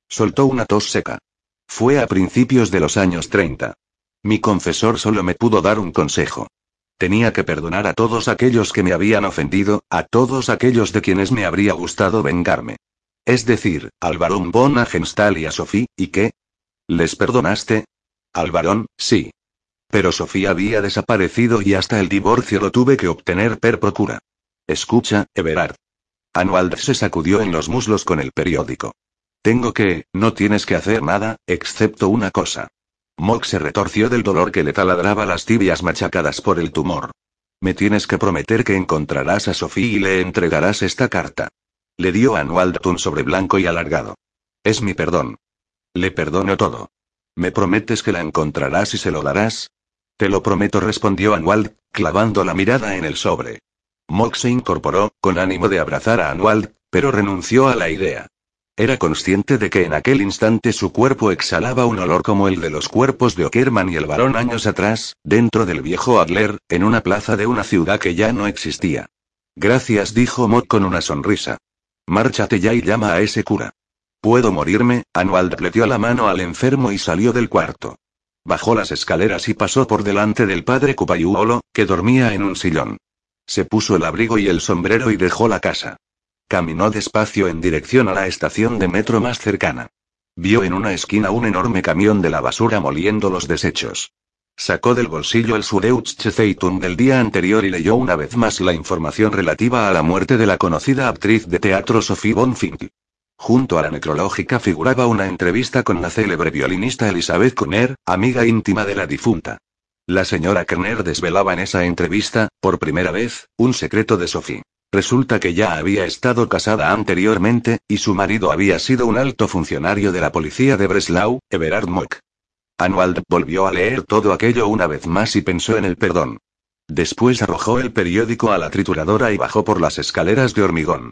Soltó una tos seca. Fue a principios de los años 30. Mi confesor solo me pudo dar un consejo. Tenía que perdonar a todos aquellos que me habían ofendido, a todos aquellos de quienes me habría gustado vengarme. Es decir, al barón von Agenstal y a Sophie, ¿y qué? ¿Les perdonaste? Al barón, sí. Pero Sofía había desaparecido y hasta el divorcio lo tuve que obtener per procura. Escucha, Everard. Anuald se sacudió en los muslos con el periódico. Tengo que, no tienes que hacer nada, excepto una cosa. Mock se retorció del dolor que le taladraba las tibias machacadas por el tumor. Me tienes que prometer que encontrarás a Sofía y le entregarás esta carta. Le dio a Anuald un sobre blanco y alargado. Es mi perdón. Le perdono todo. ¿Me prometes que la encontrarás y se lo darás? Te lo prometo, respondió Anuald, clavando la mirada en el sobre. Mock se incorporó, con ánimo de abrazar a Anuald, pero renunció a la idea. Era consciente de que en aquel instante su cuerpo exhalaba un olor como el de los cuerpos de Ockerman y el varón años atrás, dentro del viejo Adler, en una plaza de una ciudad que ya no existía. Gracias, dijo Mock con una sonrisa. Márchate ya y llama a ese cura. ¿Puedo morirme? Anuald le dio la mano al enfermo y salió del cuarto. Bajó las escaleras y pasó por delante del padre Cupayuolo, que dormía en un sillón. Se puso el abrigo y el sombrero y dejó la casa. Caminó despacio en dirección a la estación de metro más cercana. Vio en una esquina un enorme camión de la basura moliendo los desechos. Sacó del bolsillo el Süddeutsche Zeitung del día anterior y leyó una vez más la información relativa a la muerte de la conocida actriz de teatro Sophie Bonfink. Junto a la necrológica figuraba una entrevista con la célebre violinista Elizabeth Kunner, amiga íntima de la difunta. La señora Kerner desvelaba en esa entrevista, por primera vez, un secreto de Sophie. Resulta que ya había estado casada anteriormente, y su marido había sido un alto funcionario de la policía de Breslau, Everard Mock. Anuald volvió a leer todo aquello una vez más y pensó en el perdón. Después arrojó el periódico a la trituradora y bajó por las escaleras de hormigón.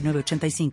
906985.